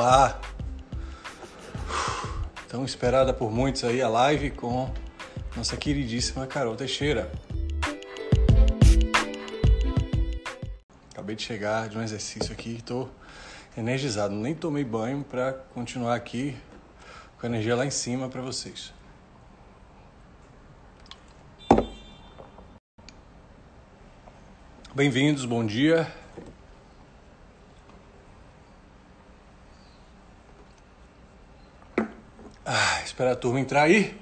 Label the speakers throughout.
Speaker 1: Olá! Tão esperada por muitos aí a live com nossa queridíssima Carol Teixeira. Acabei de chegar de um exercício aqui, estou energizado. Nem tomei banho para continuar aqui com a energia lá em cima para vocês. Bem-vindos, bom dia. Espera a turma entrar aí.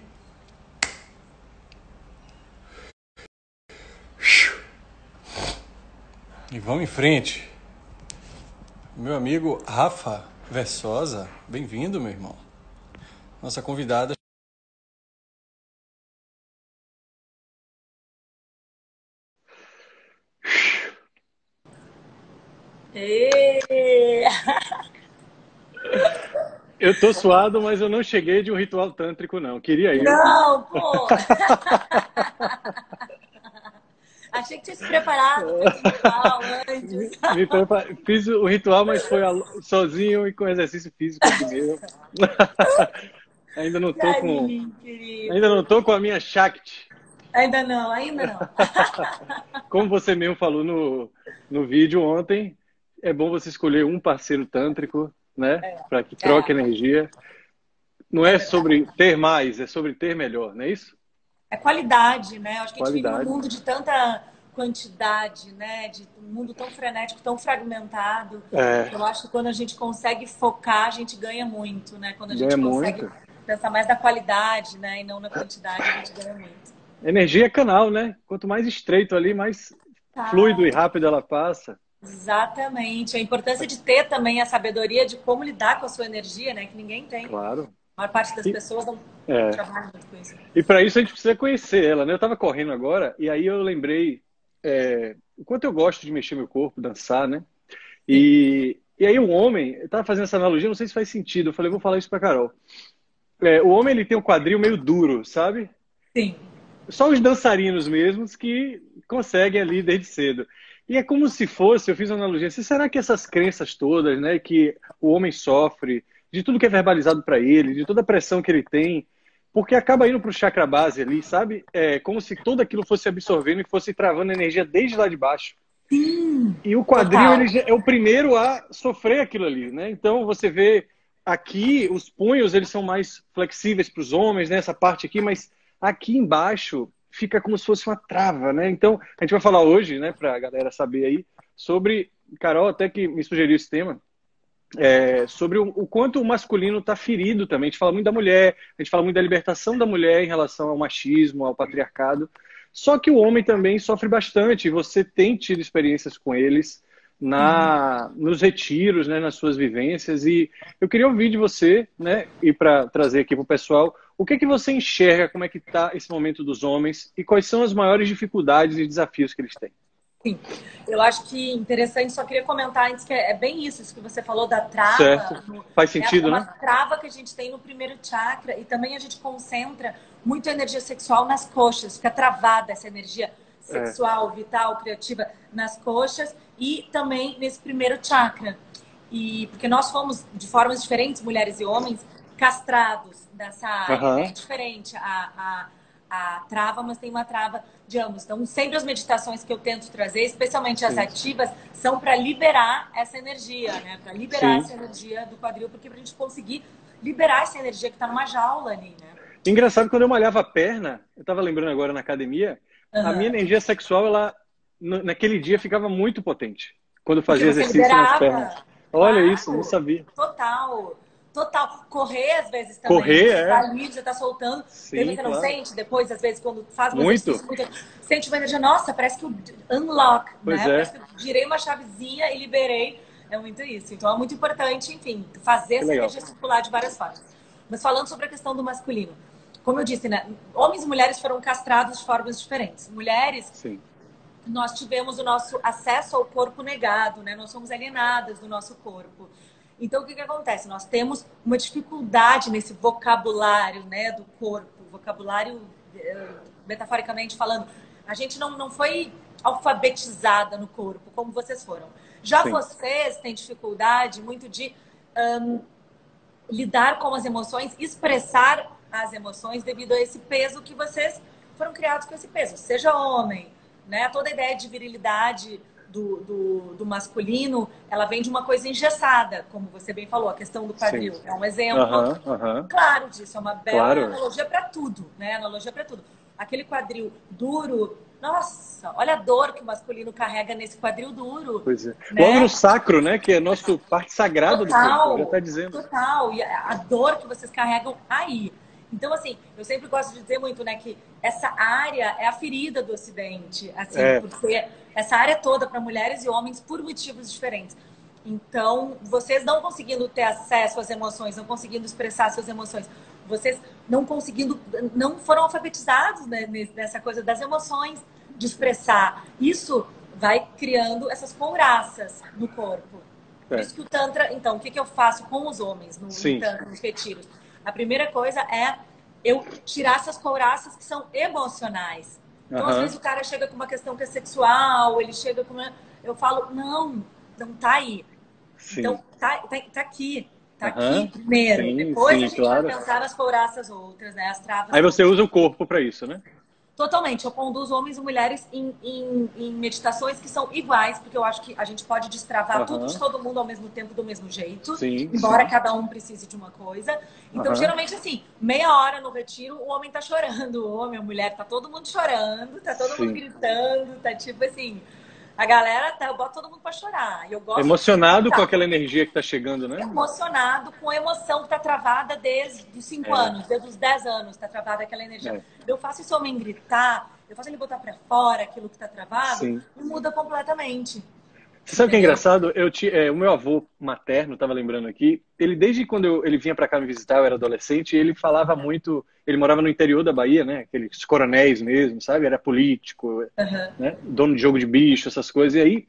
Speaker 1: E vamos em frente. Meu amigo Rafa Versosa, bem-vindo, meu irmão. Nossa convidada
Speaker 2: Eu tô suado, mas eu não cheguei de um ritual tântrico, não. Queria ir.
Speaker 3: Não, pô! Achei que tinha se preparado para o ritual antes.
Speaker 2: Fiz o ritual, mas foi sozinho e com exercício físico aqui mesmo. ainda não tô com. Ainda não tô com a minha Shakti.
Speaker 3: Ainda não, ainda não.
Speaker 2: Como você mesmo falou no, no vídeo ontem, é bom você escolher um parceiro tântrico, né? É. Para que troque é. energia. Não é, é sobre ter mais, é sobre ter melhor, não é isso?
Speaker 3: É qualidade, né? Acho que qualidade. a gente vive num mundo de tanta quantidade, né? De um mundo tão frenético, tão fragmentado. É. Eu acho que quando a gente consegue focar, a gente ganha muito, né? Quando a gente ganha consegue muito. pensar mais na qualidade, né? E não na quantidade, a gente ganha muito.
Speaker 2: Energia é canal, né? Quanto mais estreito ali, mais tá. fluido e rápido ela passa.
Speaker 3: Exatamente. A importância de ter também a sabedoria de como lidar com a sua energia, né? Que ninguém tem.
Speaker 2: Claro.
Speaker 3: A maior parte das e, pessoas não é. trabalha muito com isso.
Speaker 2: E para isso a gente precisa conhecer ela, né? Eu estava correndo agora e aí eu lembrei é, o quanto eu gosto de mexer meu corpo, dançar, né? E, e aí um homem, eu tava fazendo essa analogia, não sei se faz sentido, eu falei, vou falar isso pra Carol. É, o homem, ele tem um quadril meio duro, sabe?
Speaker 3: Sim.
Speaker 2: Só os dançarinos mesmos que conseguem ali desde cedo. E é como se fosse, eu fiz uma analogia, assim, será que essas crenças todas, né, que o homem sofre, de tudo que é verbalizado para ele, de toda a pressão que ele tem, porque acaba indo para o chakra base ali, sabe? É como se tudo aquilo fosse absorvendo e fosse travando energia desde lá de baixo.
Speaker 3: Sim,
Speaker 2: e o quadril ele é o primeiro a sofrer aquilo ali, né? Então você vê aqui os punhos eles são mais flexíveis para os homens, né? Essa parte aqui, mas aqui embaixo fica como se fosse uma trava, né? Então a gente vai falar hoje, né, para a galera saber aí sobre Carol até que me sugeriu esse tema é, sobre o, o, quanto o masculino está ferido também. A gente fala muito da mulher, a gente fala muito da libertação da mulher em relação ao machismo, ao patriarcado. Só que o homem também sofre bastante. Você tem tido experiências com eles na uhum. nos retiros, né, nas suas vivências. E eu queria ouvir de você, né, e para trazer aqui para o pessoal, o que, que você enxerga, como é que está esse momento dos homens e quais são as maiores dificuldades e desafios que eles têm?
Speaker 3: Sim. Eu acho que interessante, só queria comentar antes que é, é bem isso, isso que você falou da trava.
Speaker 2: Certo. Faz sentido,
Speaker 3: é
Speaker 2: uma
Speaker 3: né? trava que a gente tem no primeiro chakra e também a gente concentra muito a energia sexual nas coxas, fica travada essa energia sexual, é. vital, criativa nas coxas e também nesse primeiro chakra. E porque nós fomos de formas diferentes, mulheres e homens, castrados dessa área. Uhum. É diferente a, a a trava, mas tem uma trava de ambos. Então, sempre as meditações que eu tento trazer, especialmente as Sim. ativas, são para liberar essa energia, né? Para liberar Sim. essa energia do quadril, porque para a gente conseguir liberar essa energia que está numa jaula ali, né?
Speaker 2: Engraçado, quando eu malhava a perna, eu estava lembrando agora na academia, uhum. a minha energia sexual, ela naquele dia ficava muito potente. Quando eu fazia exercício liberava. nas pernas. Olha claro. isso, não sabia.
Speaker 3: Total total. Correr, às vezes, também.
Speaker 2: Correr, é.
Speaker 3: Tá livre, já tá soltando. Sim, que claro. não sente, depois, às vezes, quando faz
Speaker 2: muito.
Speaker 3: muito sente uma energia, nossa, parece que o unlock,
Speaker 2: pois
Speaker 3: né?
Speaker 2: É.
Speaker 3: Parece que eu girei uma chavezinha e liberei. É muito isso. Então, é muito importante, enfim, fazer que essa legal. energia circular de várias formas. Mas falando sobre a questão do masculino. Como eu disse, né? Homens e mulheres foram castrados de formas diferentes. Mulheres,
Speaker 2: Sim.
Speaker 3: nós tivemos o nosso acesso ao corpo negado, né? Nós somos alienadas do nosso corpo. Então, o que, que acontece? Nós temos uma dificuldade nesse vocabulário né, do corpo, vocabulário, eh, metaforicamente falando. A gente não, não foi alfabetizada no corpo, como vocês foram. Já Sim. vocês têm dificuldade muito de um, lidar com as emoções, expressar as emoções devido a esse peso que vocês foram criados com esse peso. Seja homem, né? Toda a ideia de virilidade do, do, do, masculino, ela vem de uma coisa engessada, como você bem falou, a questão do quadril. Sim. É um exemplo claro disso, é uma bela claro. analogia para tudo, né? Analogia para tudo. Aquele quadril duro, nossa, olha a dor que o masculino carrega nesse quadril duro.
Speaker 2: Pois é. Né? O sacro, né? Que é a nossa parte sagrada total, do corpo, já está dizendo.
Speaker 3: Total, e a dor que vocês carregam aí. Então, assim, eu sempre gosto de dizer muito, né, que essa área é a ferida do Ocidente, assim, é. porque essa área toda para mulheres e homens por motivos diferentes. Então, vocês não conseguindo ter acesso às emoções, não conseguindo expressar suas emoções, vocês não conseguindo, não foram alfabetizados né, nessa coisa das emoções, de expressar. Isso vai criando essas couraças no corpo. Por é. isso que o Tantra, então, o que, que eu faço com os homens no, no Tantra, nos retiros? A primeira coisa é eu tirar essas couraças que são emocionais. Então, uhum. às vezes, o cara chega com uma questão que é sexual, ele chega com uma... Eu falo, não, não tá aí. Sim. Então, tá, tá, tá aqui. Tá uhum. aqui primeiro. Sim, Depois sim, a gente claro. vai pensar nas couraças outras, né? As travas.
Speaker 2: Aí você usa o corpo para isso, né?
Speaker 3: Totalmente. Eu conduzo homens e mulheres em, em, em, meditações que são iguais, porque eu acho que a gente pode destravar uhum. tudo de todo mundo ao mesmo tempo, do mesmo jeito, sim, embora sim. cada um precise de uma coisa. Então, uhum. geralmente, assim, meia hora no retiro, o homem tá chorando, o homem, a mulher, tá todo mundo chorando, tá todo sim. mundo gritando, tá tipo assim a galera, tá, eu boto todo mundo para chorar. Eu gosto
Speaker 2: Emocionado com aquela energia que tá chegando, né?
Speaker 3: Emocionado com a emoção que tá travada desde os 5 é. anos, desde os 10 anos, tá travada aquela energia. É. Eu faço esse homem gritar, eu faço ele botar para fora aquilo que tá travado Sim. e muda completamente.
Speaker 2: Você sabe o que é engraçado? Eu é, o meu avô materno, estava lembrando aqui, ele desde quando eu, ele vinha para cá me visitar, eu era adolescente, ele falava muito, ele morava no interior da Bahia, né? Aqueles coronéis mesmo, sabe? Era político, uhum. né? dono de jogo de bicho, essas coisas. E aí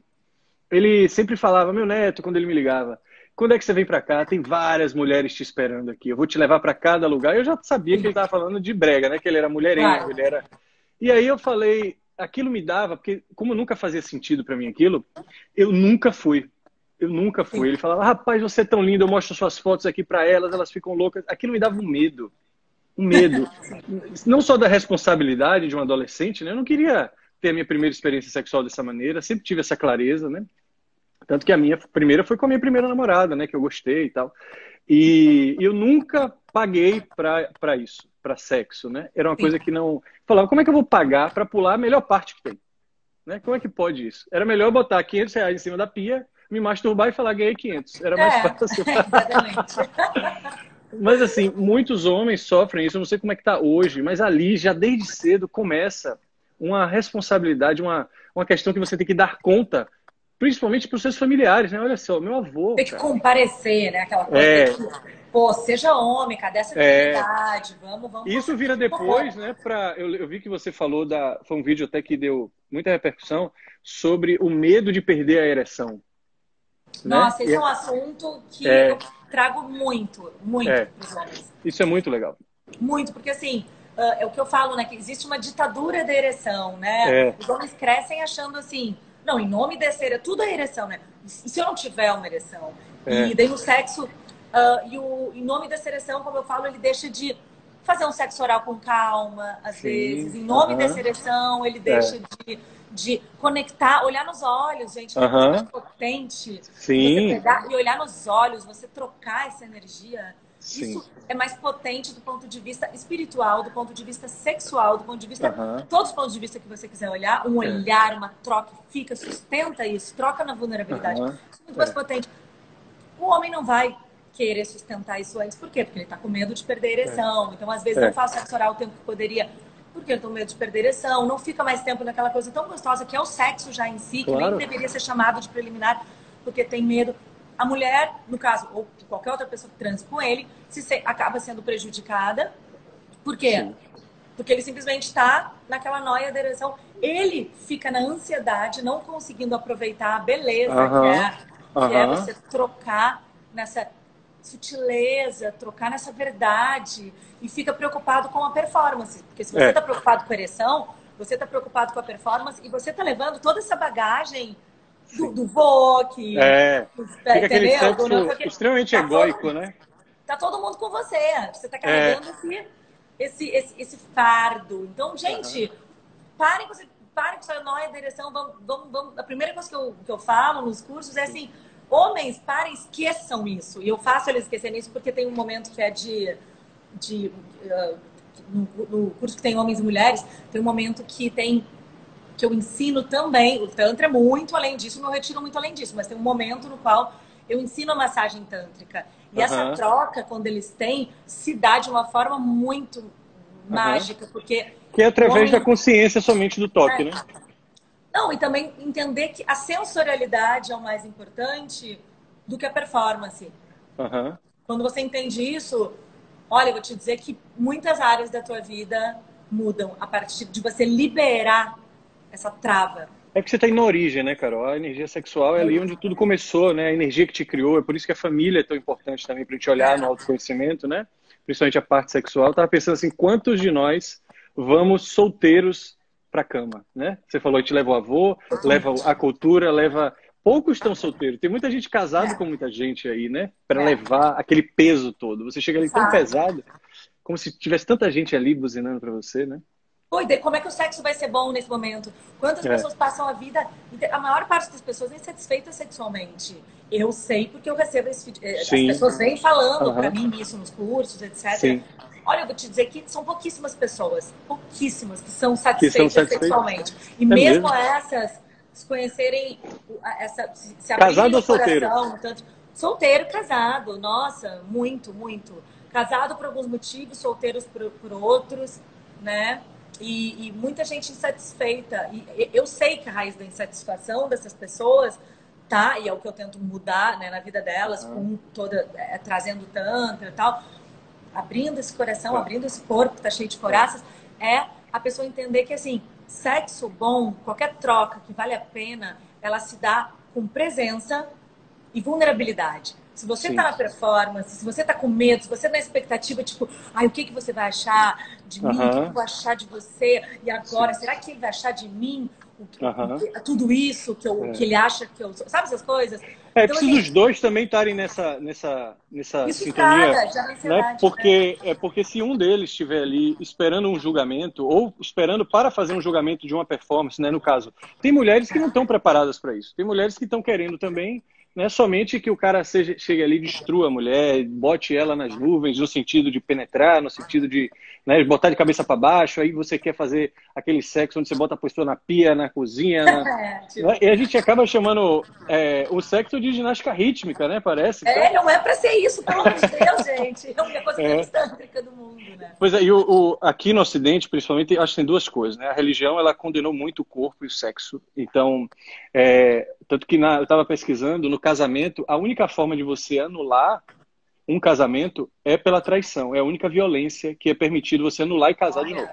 Speaker 2: ele sempre falava, meu neto, quando ele me ligava, quando é que você vem para cá? Tem várias mulheres te esperando aqui. Eu vou te levar para cada lugar. Eu já sabia que ele estava falando de brega, né? Que ele era mulherengo, claro. ele era. E aí eu falei, aquilo me dava, porque como nunca fazia sentido para mim aquilo, eu nunca fui. Eu nunca fui. Ele falava, rapaz, você é tão lindo, eu mostro suas fotos aqui para elas, elas ficam loucas. Aquilo me dava um medo. Um medo. não só da responsabilidade de um adolescente, né? Eu não queria ter a minha primeira experiência sexual dessa maneira, sempre tive essa clareza, né? Tanto que a minha primeira foi com a minha primeira namorada, né? Que eu gostei e tal. E eu nunca paguei para isso para sexo, né? Era uma Sim. coisa que não. Falava, como é que eu vou pagar para pular a melhor parte que tem? Né? Como é que pode isso? Era melhor botar 500 reais em cima da pia, me masturbar e falar ganhei 500. Era mais é, fácil. Exatamente. mas assim, muitos homens sofrem isso. Eu não sei como é que tá hoje, mas ali já desde cedo começa uma responsabilidade, uma, uma questão que você tem que dar conta principalmente para os seus familiares, né? Olha só, meu avô.
Speaker 3: Tem que cara. comparecer, né? Aquela coisa é. que pô, seja homem, cadê essa dignidade? É... Vamos, vamos.
Speaker 2: Isso vira depois, né? Pra... Eu, eu, vi que você falou da. Foi um vídeo até que deu muita repercussão sobre o medo de perder a ereção.
Speaker 3: Né? Nossa, né? esse é um assunto que é... eu trago muito, muito é. para os homens.
Speaker 2: Isso é muito legal.
Speaker 3: Muito, porque assim. Uh, é o que eu falo, né? Que existe uma ditadura da ereção, né? É. Os homens crescem achando assim, não, em nome dessa ereção, tudo é ereção, né? E se eu não tiver uma ereção? É. E daí no sexo Uh, e o, em nome da seleção, como eu falo, ele deixa de fazer um sexo oral com calma, às Sim. vezes. Em nome uhum. da seleção, ele deixa é. de, de conectar, olhar nos olhos, gente. Uhum. É muito potente.
Speaker 2: Sim.
Speaker 3: E olhar nos olhos, você trocar essa energia. Sim. Isso é mais potente do ponto de vista espiritual, do ponto de vista sexual, do ponto de vista. Uhum. Todos os pontos de vista que você quiser olhar, um é. olhar, uma troca, fica, sustenta isso, troca na vulnerabilidade. Isso é muito mais é. potente. O homem não vai querer sustentar isso antes. Por quê? Porque ele está com medo de perder a ereção. É. Então, às vezes, é. não faz sexo oral o tempo que poderia, porque ele tem medo de perder a ereção. Não fica mais tempo naquela coisa tão gostosa que é o sexo já em si, claro. que nem deveria ser chamado de preliminar, porque tem medo. A mulher, no caso, ou qualquer outra pessoa que transe com ele, se acaba sendo prejudicada. Por quê? Sim. Porque ele simplesmente está naquela noia da ereção. Ele fica na ansiedade, não conseguindo aproveitar a beleza uh -huh. que, é, que é você trocar nessa sutileza, trocar nessa verdade e fica preocupado com a performance. Porque se você está é. preocupado com a ereção, você está preocupado com a performance e você está levando toda essa bagagem do, do vô, que.
Speaker 2: É. Fica aquele sexo Porque extremamente tá egóico, todo, né?
Speaker 3: Tá todo mundo com você. Você tá carregando é. esse, esse, esse, fardo. Então, gente, uhum. parem com, parem com essa nóia direção. Vamos, vamos, vamos. A primeira coisa que eu, que eu falo nos cursos é assim. Homens, parem, esqueçam isso. E eu faço eles esquecerem isso porque tem um momento que é de. de uh, no, no curso que tem homens e mulheres, tem um momento que tem que eu ensino também. O Tantra é muito além disso, o meu retiro é muito além disso, mas tem um momento no qual eu ensino a massagem tântrica. E uhum. essa troca, quando eles têm, se dá de uma forma muito uhum. mágica, porque.
Speaker 2: Que é através homem... da consciência somente do toque, é. né?
Speaker 3: Não, e também entender que a sensorialidade é o mais importante do que a performance.
Speaker 2: Uhum.
Speaker 3: Quando você entende isso, olha, eu vou te dizer que muitas áreas da tua vida mudam a partir de você liberar essa trava.
Speaker 2: É que você está indo na origem, né, Carol? A energia sexual é ali onde tudo começou, né? A energia que te criou. É por isso que a família é tão importante também para a gente olhar no autoconhecimento, né? Principalmente a parte sexual. Eu tava pensando assim, quantos de nós vamos solteiros para cama, né? Você falou que te leva o avô, leva a cultura, leva poucos estão solteiros. Tem muita gente casada é. com muita gente aí, né? Para é. levar aquele peso todo. Você chega ali tão pesado, como se tivesse tanta gente ali buzinando para você, né?
Speaker 3: Oi, como é que o sexo vai ser bom nesse momento? Quantas é. pessoas passam a vida. A maior parte das pessoas é insatisfeita sexualmente. Eu sei porque eu recebo esse. Eh, as pessoas vêm falando uhum. para mim isso nos cursos, etc. Sim. Olha, eu vou te dizer que são pouquíssimas pessoas, pouquíssimas, que são satisfeitas, que são satisfeitas. sexualmente. E é mesmo, mesmo, essas, se conhecerem, essa, se
Speaker 2: abrirem Casado ou solteiro?
Speaker 3: Tanto, solteiro, casado, nossa, muito, muito. Casado por alguns motivos, solteiros por, por outros, né? E, e, muita gente insatisfeita. E eu sei que a raiz da insatisfação dessas pessoas tá, e é o que eu tento mudar né, na vida delas, ah. com toda é, trazendo tantra e tal, abrindo esse coração, ah. abrindo esse corpo que tá cheio de coraças, é a pessoa entender que assim, sexo bom, qualquer troca que vale a pena, ela se dá com presença e vulnerabilidade. Se você está na performance, se você está com medo, se você está na expectativa, tipo, ai, o que, que você vai achar de mim? O que, que eu vou achar de você? E agora, Sim. será que ele vai achar de mim o que, tudo isso que, eu, é. que ele acha que eu sou? Sabe essas coisas?
Speaker 2: É, então, preciso dos dois também estarem nessa, nessa, nessa sintonia.
Speaker 3: Cara, né?
Speaker 2: Porque, né? é porque se um deles estiver ali esperando um julgamento, ou esperando para fazer um julgamento de uma performance, né, no caso, tem mulheres que não estão preparadas para isso. Tem mulheres que estão querendo também não é somente que o cara seja, chegue ali e destrua a mulher, bote ela nas nuvens, no sentido de penetrar, no sentido de né, botar de cabeça para baixo, aí você quer fazer aquele sexo onde você bota a pessoa na pia, na cozinha. Na... É, tipo... E a gente acaba chamando é, o sexo de ginástica rítmica, né? Parece.
Speaker 3: É, não é para ser isso, pelo amor de Deus, gente. É a única coisa é. tântrica do mundo, né?
Speaker 2: Pois é, e o, o, aqui no Ocidente, principalmente, acho que tem duas coisas, né? A religião, ela condenou muito o corpo e o sexo. Então, é, tanto que na, eu estava pesquisando, no casamento, a única forma de você anular um casamento é pela traição. É a única violência que é permitido você anular e casar de novo.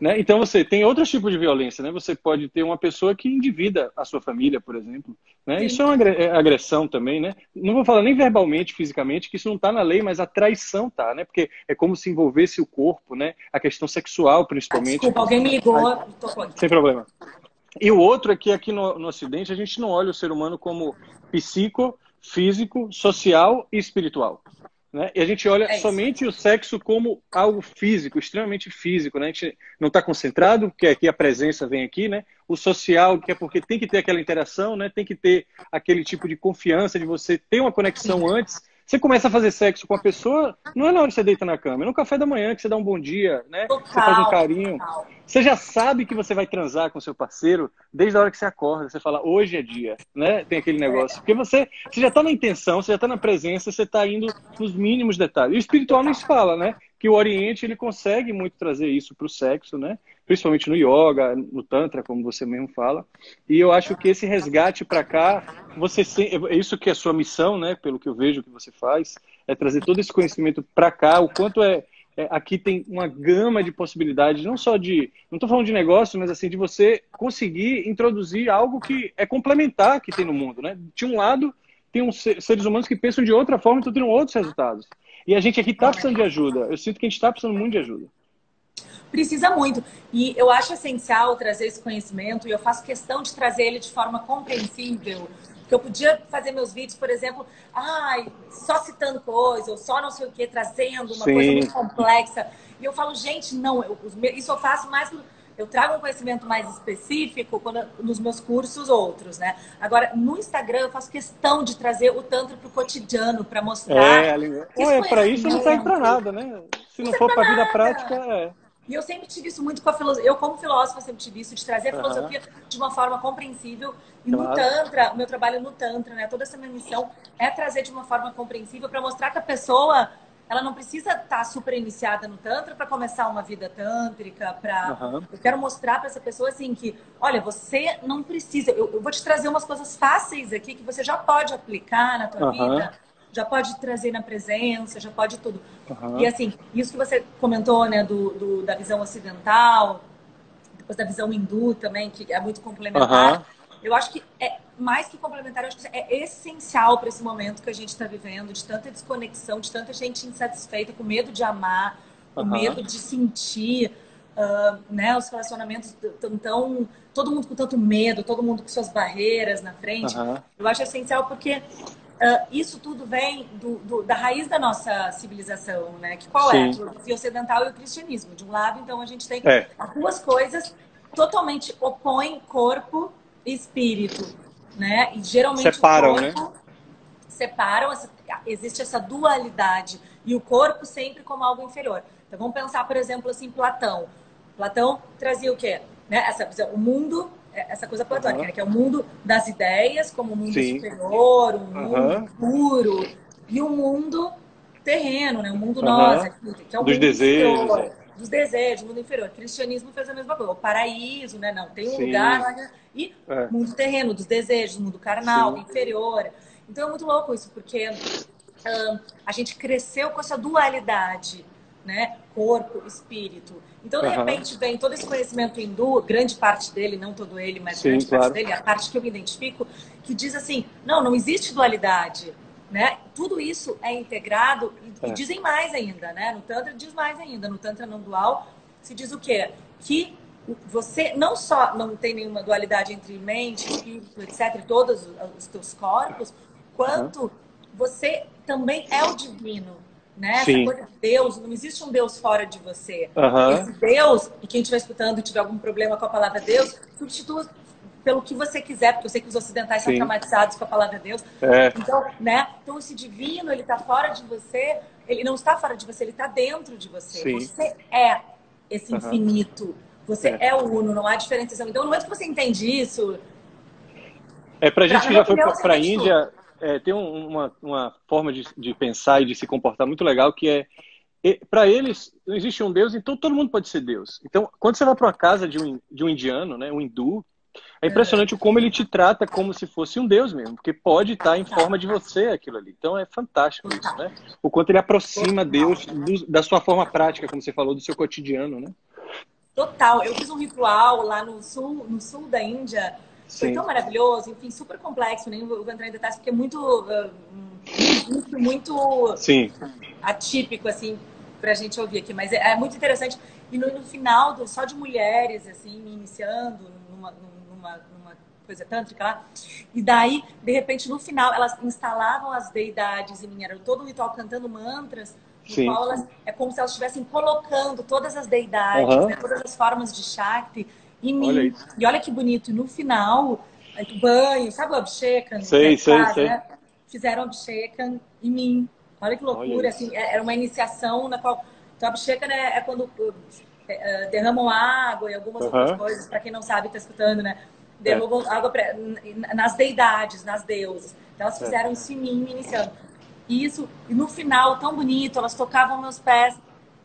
Speaker 2: Né? Então você tem outros tipos de violência, né? Você pode ter uma pessoa que endivida a sua família, por exemplo. Né? Isso é uma é agressão também, né? Não vou falar nem verbalmente, fisicamente, que isso não está na lei, mas a traição tá, né? Porque é como se envolvesse o corpo, né? A questão sexual, principalmente. Ah,
Speaker 3: desculpa, alguém me ligou.
Speaker 2: Sem problema. E o outro é que aqui no, no Ocidente a gente não olha o ser humano como psico, físico, social e espiritual. Né? E a gente olha é somente o sexo como algo físico, extremamente físico. Né? A gente não está concentrado, porque aqui a presença vem aqui, né? O social, que é porque tem que ter aquela interação, né? Tem que ter aquele tipo de confiança de você ter uma conexão antes você começa a fazer sexo com a pessoa, não é na hora que você deita na cama, é no café da manhã que você dá um bom dia, né? Total, você faz um carinho. Total. Você já sabe que você vai transar com seu parceiro desde a hora que você acorda. Você fala, hoje é dia, né? Tem aquele negócio. Porque você, você já está na intenção, você já está na presença, você está indo nos mínimos detalhes. E o espiritual não se fala, né? Que o Oriente ele consegue muito trazer isso para o sexo, né? Principalmente no yoga, no tantra, como você mesmo fala. E eu acho que esse resgate para cá, você é isso que é a sua missão, né? Pelo que eu vejo que você faz, é trazer todo esse conhecimento para cá. O quanto é, é, aqui tem uma gama de possibilidades, não só de, não estou falando de negócio, mas assim de você conseguir introduzir algo que é complementar que tem no mundo, né? De um lado tem uns seres humanos que pensam de outra forma, então tem outros resultados. E a gente aqui está precisando de ajuda. Eu sinto que a gente está precisando muito de ajuda.
Speaker 3: Precisa muito. E eu acho essencial trazer esse conhecimento e eu faço questão de trazer ele de forma compreensível. Porque eu podia fazer meus vídeos, por exemplo, ai, só citando coisa, ou só não sei o que, trazendo uma Sim. coisa muito complexa. E eu falo, gente, não, eu, isso eu faço mais eu trago um conhecimento mais específico quando, nos meus cursos outros, né? Agora, no Instagram, eu faço questão de trazer o Tantra para o cotidiano, para mostrar.
Speaker 2: É, é para isso não serve para nada, né? Se não, não for para a vida prática, é.
Speaker 3: E eu sempre tive isso muito com a filosofia. Eu, como filósofa, sempre tive isso de trazer a filosofia uhum. de uma forma compreensível. E claro. no Tantra, o meu trabalho no Tantra, né? Toda essa minha missão é trazer de uma forma compreensível para mostrar que a pessoa ela não precisa estar tá super iniciada no tantra para começar uma vida tântrica, para uhum. eu quero mostrar para essa pessoa assim que, olha, você não precisa, eu, eu, vou te trazer umas coisas fáceis aqui que você já pode aplicar na tua uhum. vida, já pode trazer na presença, já pode tudo. Uhum. E assim, isso que você comentou, né, do, do, da visão ocidental, depois da visão hindu também, que é muito complementar. Eu acho que é mais que complementar, eu acho que é essencial para esse momento que a gente está vivendo, de tanta desconexão, de tanta gente insatisfeita, com medo de amar, com uhum. medo de sentir, uh, né? Os relacionamentos tão, tão, todo mundo com tanto medo, todo mundo com suas barreiras na frente. Uhum. Eu acho essencial porque uh, isso tudo vem do, do, da raiz da nossa civilização, né? Que qual é? Sim. é? A filosofia ocidental e o cristianismo. De um lado, então, a gente tem é. duas coisas totalmente opõem corpo espírito, né? E geralmente
Speaker 2: separam, né?
Speaker 3: Separam, existe essa dualidade e o corpo sempre como algo inferior. Então vamos pensar, por exemplo, assim, Platão. Platão trazia o quê? Né? Essa, o mundo, essa coisa platônica, uhum. né? que é o mundo das ideias, como um mundo Sim. superior, um mundo uhum. puro, e o mundo terreno, né? O mundo uhum. nós, que é o
Speaker 2: Dos
Speaker 3: mundo
Speaker 2: desejos. Inferior,
Speaker 3: é. dos desejos, mundo inferior. O cristianismo fez a mesma coisa. O paraíso, né? Não, tem um Sim. lugar e é. mundo terreno, dos desejos, mundo carnal, Sim. inferior. Então é muito louco isso, porque um, a gente cresceu com essa dualidade, né? Corpo, espírito. Então, de uhum. repente, vem todo esse conhecimento hindu, grande parte dele, não todo ele, mas Sim, grande claro. parte dele, a parte que eu me identifico, que diz assim: não, não existe dualidade. Né? Tudo isso é integrado e, é. e dizem mais ainda, né? No Tantra diz mais ainda. No Tantra não dual se diz o quê? Que você não só não tem nenhuma dualidade entre mente, espírito, etc., todos os teus corpos, quanto uhum. você também é o divino. Né? Sim. Essa coisa de Deus, não existe um Deus fora de você. Uhum. Esse Deus, e quem estiver escutando e tiver algum problema com a palavra Deus, substitua pelo que você quiser, porque eu sei que os ocidentais Sim. são traumatizados com a palavra Deus. É. Então, né? Então, esse divino, ele está fora de você, ele não está fora de você, ele está dentro de você. Sim. Você é esse uhum. infinito. Você é. é o Uno, não há diferenciação. Então, no momento que você entende isso.
Speaker 2: É, pra gente que já foi para a Índia, é, tem uma, uma forma de, de pensar e de se comportar muito legal que é para eles não existe um Deus, então todo mundo pode ser Deus. Então, quando você vai para uma casa de um, de um indiano, né, um hindu, é impressionante é. como ele te trata como se fosse um Deus mesmo, porque pode estar em forma de você aquilo ali. Então é fantástico isso, né? O quanto ele aproxima Deus do, da sua forma prática, como você falou, do seu cotidiano, né?
Speaker 3: Total. Eu fiz um ritual lá no sul, no sul da Índia. Foi Sim. tão maravilhoso, enfim, super complexo, nem vou entrar em detalhes, porque é muito, uh, muito, muito
Speaker 2: Sim.
Speaker 3: atípico, assim, pra gente ouvir aqui. Mas é, é muito interessante. E no, no, final, do, só de mulheres, assim, iniciando numa, numa, numa coisa tântrica lá. E daí, de repente, no final, elas instalavam as deidades em mim. Era todo um ritual cantando mantras no qual elas, é como se elas estivessem colocando todas as deidades, uhum. né, todas as formas de Shakti em mim. Olha e olha que bonito. E no final, banho, sabe o Abshekan?
Speaker 2: Sei, sei, sei. Né?
Speaker 3: Fizeram Abshekan em mim. Olha que loucura, assim, é, era uma iniciação na qual... Então, Abshekan é, é quando é, é, derramam água e algumas uhum. outras coisas, para quem não sabe, está escutando, né? Derramam é. água pra, nas deidades, nas deusas. Então, elas fizeram isso em mim, iniciando. E isso, e no final, tão bonito, elas tocavam meus pés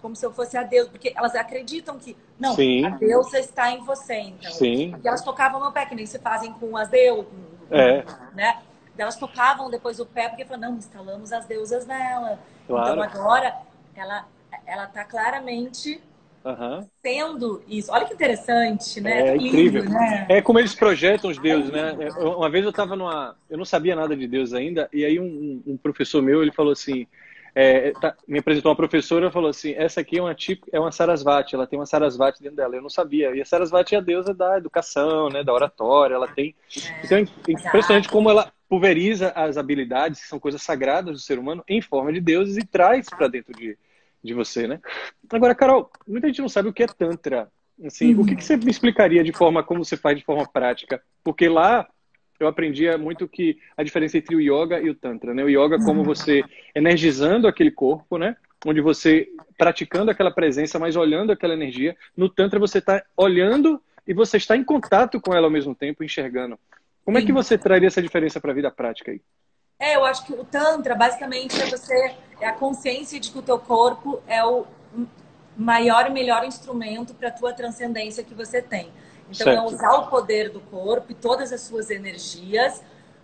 Speaker 3: como se eu fosse a Deus, porque elas acreditam que, não, Sim. a deusa está em você, então.
Speaker 2: Sim.
Speaker 3: E elas tocavam meu pé, que nem se fazem com as deusas,
Speaker 2: é.
Speaker 3: né? Elas tocavam depois o pé, porque falaram, não, instalamos as deusas nela.
Speaker 2: Claro.
Speaker 3: Então agora, ela ela está claramente
Speaker 2: Uhum.
Speaker 3: Tendo isso. Olha que interessante, né?
Speaker 2: É, incrível. né? É como eles projetam os deuses, né? Uma vez eu estava numa. Eu não sabia nada de Deus ainda, e aí um, um, professor meu ele falou assim: é, tá, me apresentou uma professora e falou assim: essa aqui é uma tipo, é uma Sarasvati, ela tem uma Sarasvati dentro dela. Eu não sabia. E a Sarasvati é a deusa da educação, né, da oratória. Ela tem. Então é impressionante como ela pulveriza as habilidades, que são coisas sagradas do ser humano, em forma de deuses e traz para dentro de, de você, né? Agora, Carol, muita gente não sabe o que é Tantra. Assim, uhum. o que, que você me explicaria de forma como você faz de forma prática? Porque lá eu aprendia muito que a diferença entre o yoga e o tantra, né? O yoga como uhum. você energizando aquele corpo, né? Onde você praticando aquela presença, mas olhando aquela energia. No tantra você está olhando e você está em contato com ela ao mesmo tempo, enxergando. Como é que você traria essa diferença para a vida prática aí?
Speaker 3: É, eu acho que o tantra basicamente é você é a consciência de que o teu corpo é o maior e melhor instrumento para a tua transcendência que você tem. Então, é certo. é usar o poder do corpo e todas as suas energias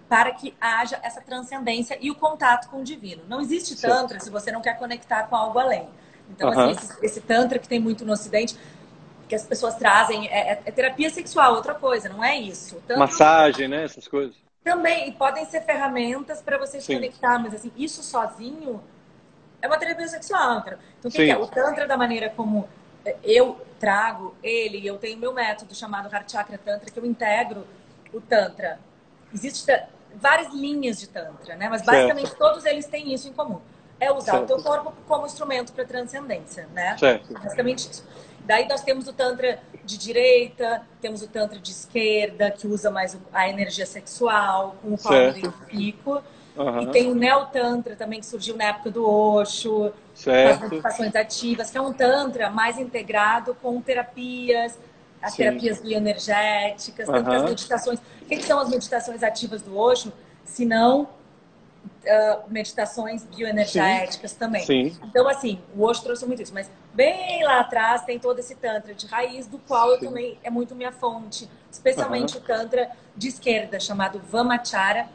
Speaker 3: para que haja essa transcendência e o contato com o divino. Não existe certo. Tantra se você não quer conectar com algo além. Então, assim, esse, esse, Tantra que tem muito no Ocidente, que as pessoas trazem, é, é, é terapia sexual, outra coisa, não é isso.
Speaker 2: Tantra, Massagem, né? Essas coisas.
Speaker 3: Também, e podem ser ferramentas para você se conectar, mas assim, isso sozinho é uma terapia sexual. Então, o que, que é? O Tantra, da maneira como eu trago ele, eu tenho meu método chamado Heart Chakra Tantra, que eu integro o Tantra. Existem várias linhas de Tantra, né? Mas basicamente certo. todos eles têm isso em comum. É usar certo. o teu corpo como instrumento para transcendência, né? Certo. Basicamente isso. Daí nós temos o Tantra de direita, temos o Tantra de esquerda, que usa mais a energia sexual, com o qual eu identifico. Uhum. E tem o Neo Tantra também, que surgiu na época do Osho, certo. as meditações ativas, que é um Tantra mais integrado com terapias, as Sim. terapias bioenergéticas, uhum. as meditações. O que, são as meditações ativas do Osho? Se não uh, meditações bioenergéticas Sim. também. Sim. Então, assim, o Osho trouxe muito isso, mas bem lá atrás tem todo esse Tantra de raiz, do qual eu também é muito minha fonte, especialmente uhum. o Tantra de esquerda, chamado Vamachara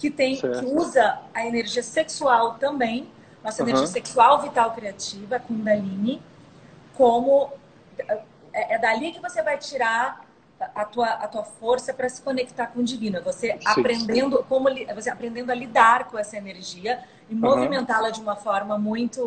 Speaker 3: que tem certo. que usa a energia sexual também, nossa uhum. energia sexual vital criativa, Kundalini, como é, é dali que você vai tirar a tua, a tua força para se conectar com o divino. É você Sim. aprendendo como é você aprendendo a lidar com essa energia e uhum. movimentá-la de uma forma muito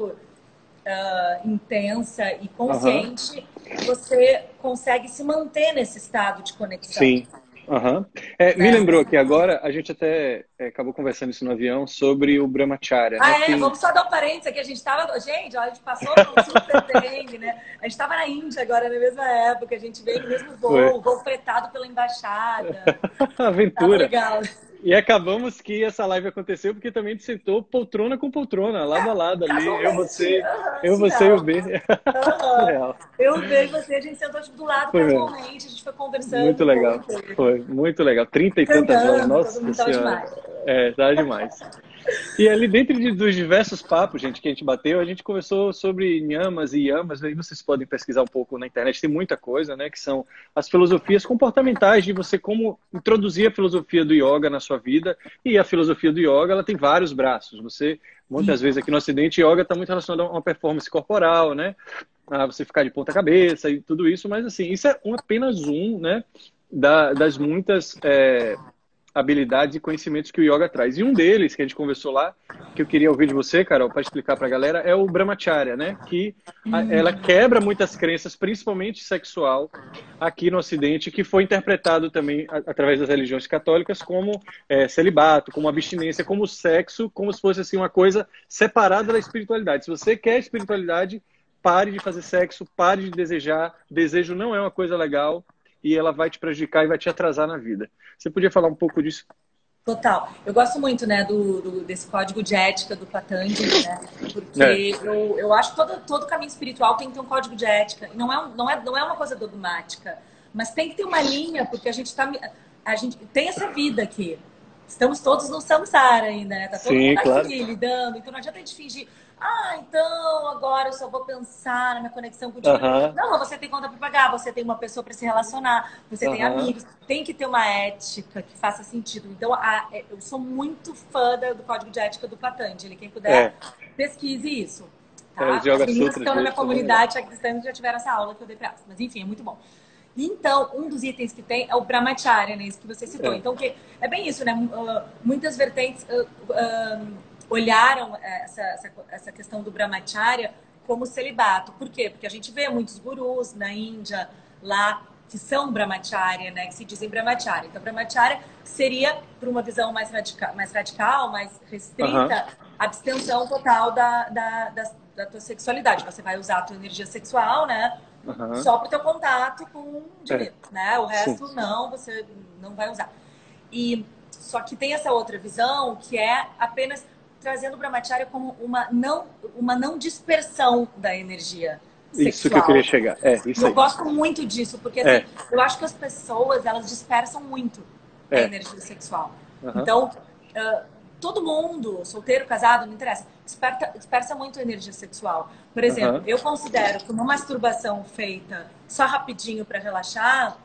Speaker 3: uh, intensa e consciente, uhum. você consegue se manter nesse estado de conexão.
Speaker 2: Sim. Uhum. É, me lembrou aqui agora, a gente até é, acabou conversando isso no avião sobre o Brahmacharya.
Speaker 3: Ah, né? é? Vamos só dar um parênteses aqui. A gente estava. Gente, a gente passou um super perrengue, né? A gente estava na Índia agora, na mesma época. A gente veio no mesmo voo, voo fretado pela embaixada.
Speaker 2: Aventura. Tá legal. E acabamos que essa live aconteceu porque também sentou poltrona com poltrona, lado a lado ali. Eu, você, eu, você e o B.
Speaker 3: Eu, o B e você, a gente sentou tipo, do lado casualmente, a gente foi conversando.
Speaker 2: Muito legal. Foi, muito legal. Trinta e tantas horas. Nossa senhora. Demais. É, tá demais. E ali dentro de, dos diversos papos, gente, que a gente bateu, a gente conversou sobre nhamas e yamas, aí vocês podem pesquisar um pouco na internet, tem muita coisa, né, que são as filosofias comportamentais de você como introduzir a filosofia do yoga na sua vida, e a filosofia do yoga, ela tem vários braços. Você, muitas vezes aqui no ocidente, yoga está muito relacionado a uma performance corporal, né, a você ficar de ponta cabeça e tudo isso, mas assim, isso é um, apenas um, né, da, das muitas é, habilidades e conhecimentos que o yoga traz. E um deles, que a gente conversou lá, que eu queria ouvir de você, Carol, para explicar para a galera, é o Brahmacharya, né? Que ela quebra muitas crenças, principalmente sexual, aqui no Ocidente, que foi interpretado também através das religiões católicas como é, celibato, como abstinência, como sexo, como se fosse assim uma coisa separada da espiritualidade. Se você quer espiritualidade, pare de fazer sexo, pare de desejar. Desejo não é uma coisa legal e ela vai te prejudicar e vai te atrasar na vida. Você podia falar um pouco disso?
Speaker 3: Total. Eu gosto muito, né, do, do desse código de ética do Patanjali, né? Porque é. eu, eu acho que todo, todo caminho espiritual tem que ter um código de ética. E não é, não, é, não é uma coisa dogmática, mas tem que ter uma linha, porque a gente está a gente tem essa vida aqui. Estamos todos no samsara ainda, né? Tá todo Sim, mundo aqui claro. lidando, então não adianta a gente fingir ah, então agora eu só vou pensar na minha conexão com o dinheiro. Uhum. Não, você tem conta para pagar, você tem uma pessoa para se relacionar, você uhum. tem amigos. Tem que ter uma ética que faça sentido. Então, a, é, eu sou muito fã do código de ética do Patanjali. Quem puder, é. pesquise isso. Tá? É, As meninas que estão na minha comunidade cristã já tiveram essa aula que eu dei para elas. Mas, enfim, é muito bom. Então, um dos itens que tem é o Brahmacharya, né? Isso que você citou. É. Então, que é bem isso, né? Uh, muitas vertentes... Uh, uh, olharam essa, essa, essa questão do brahmacharya como celibato. Por quê? Porque a gente vê muitos gurus na Índia, lá, que são brahmacharya, né? Que se dizem brahmacharya. Então, brahmacharya seria, por uma visão mais radical, mais, radical, mais restrita, uhum. abstenção total da, da, da, da, tua sexualidade. Você vai usar a tua energia sexual, né? Uhum. Só para o teu contato com o indivíduo, é. né? O resto, Sim. não, você não vai usar. E só que tem essa outra visão que é apenas trazendo o brahmacharya como uma não, uma não dispersão da energia. Sexual.
Speaker 2: Isso que eu queria chegar. É, isso
Speaker 3: eu
Speaker 2: aí.
Speaker 3: gosto muito disso, porque assim, é. eu acho que as pessoas elas dispersam muito é. a energia sexual. Uhum. Então, uh, todo mundo, solteiro, casado, não interessa, dispersa, dispersa muito a energia sexual. Por exemplo, uhum. eu considero que uma masturbação feita só rapidinho para relaxar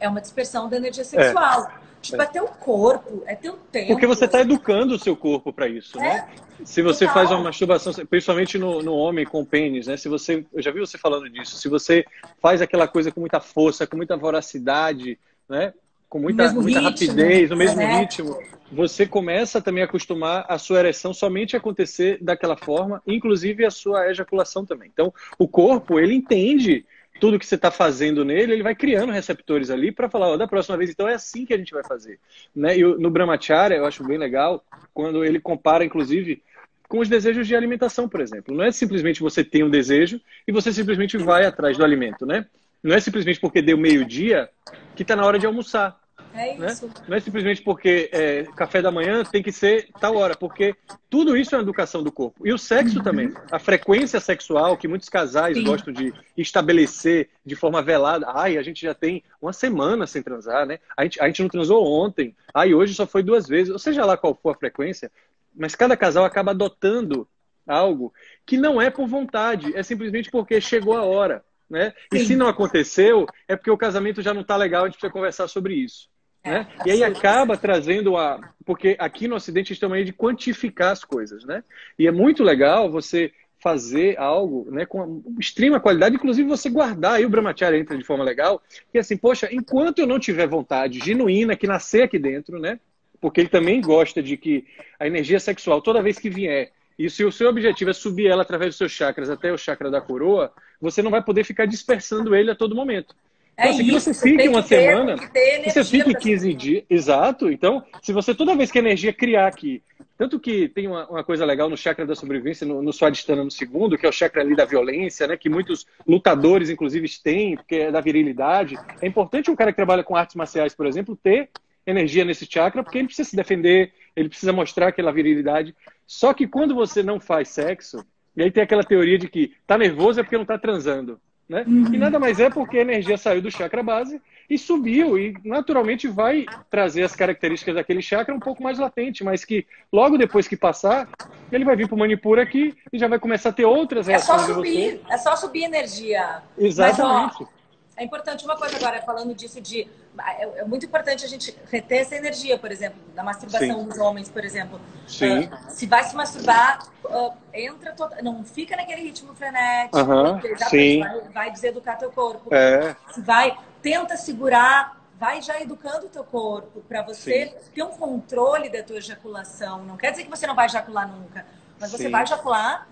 Speaker 3: é uma dispersão da energia sexual. É. Tipo, é teu corpo, é teu tempo.
Speaker 2: Porque você está educando o seu corpo para isso, né? é. né? Se você faz uma masturbação, principalmente no, no homem com pênis, né? Se você, eu já vi você falando disso. Se você faz aquela coisa com muita força, com muita voracidade, né? Com muita, muita ritmo, rapidez, no mesmo é. ritmo, você começa também a acostumar a sua ereção somente a acontecer daquela forma, inclusive a sua ejaculação também. Então, o corpo, ele entende tudo que você está fazendo nele, ele vai criando receptores ali para falar, ó, da próxima vez, então é assim que a gente vai fazer. Né? E no Brahmacharya, eu acho bem legal, quando ele compara, inclusive, com os desejos de alimentação, por exemplo. Não é simplesmente você tem um desejo e você simplesmente vai atrás do alimento, né? Não é simplesmente porque deu meio-dia que está na hora de almoçar.
Speaker 3: É
Speaker 2: né? isso. Né? Não é simplesmente porque é, café da manhã tem que ser tal hora, porque tudo isso é uma educação do corpo. E o sexo uhum. também. A frequência sexual que muitos casais Sim. gostam de estabelecer de forma velada. Ai, a gente já tem uma semana sem transar, né? A gente, a gente não transou ontem. Ai, hoje só foi duas vezes. Ou seja lá qual for a frequência, mas cada casal acaba adotando algo que não é por vontade, é simplesmente porque chegou a hora. Né? E se não aconteceu, é porque o casamento já não está legal, a gente precisa conversar sobre isso. Né? É, e aí acaba trazendo a. Porque aqui no Ocidente a gente tem uma de quantificar as coisas, né? E é muito legal você fazer algo né, com extrema qualidade, inclusive você guardar, aí o Brahmacharya entra de forma legal, que assim, poxa, enquanto eu não tiver vontade genuína que nascer aqui dentro, né? Porque ele também gosta de que a energia sexual, toda vez que vier, e se o seu objetivo é subir ela através dos seus chakras até o chakra da coroa, você não vai poder ficar dispersando ele a todo momento. É se você fique uma ter, semana, você fique 15 dias. Exato. Então, se você toda vez que a energia criar aqui, tanto que tem uma, uma coisa legal no chakra da sobrevivência, no, no Swadhisthana no segundo, que é o chakra ali da violência, né? Que muitos lutadores, inclusive, têm, porque é da virilidade. É importante um cara que trabalha com artes marciais, por exemplo, ter energia nesse chakra, porque ele precisa se defender, ele precisa mostrar aquela virilidade. Só que quando você não faz sexo, e aí tem aquela teoria de que tá nervoso é porque não tá transando. Né? Uhum. E nada mais é porque a energia saiu do chakra base e subiu e naturalmente vai trazer as características daquele chakra um pouco mais latente, mas que logo depois que passar, ele vai vir para o Manipura aqui e já vai começar a ter outras reações.
Speaker 3: É só subir, é só subir energia.
Speaker 2: Exatamente.
Speaker 3: Mas, ó, é importante uma coisa agora, falando disso de. É, é, muito importante a gente reter essa energia, por exemplo, da masturbação Sim. dos homens, por exemplo.
Speaker 2: Sim.
Speaker 3: Uh, se vai se masturbar, uh, entra to... não fica naquele ritmo frenético.
Speaker 2: Uh -huh. Sim.
Speaker 3: Vai, vai deseducar teu corpo.
Speaker 2: É.
Speaker 3: Se vai, tenta segurar, vai já educando o teu corpo para você Sim. ter um controle da tua ejaculação. Não quer dizer que você não vai ejacular nunca, mas Sim. você vai ejacular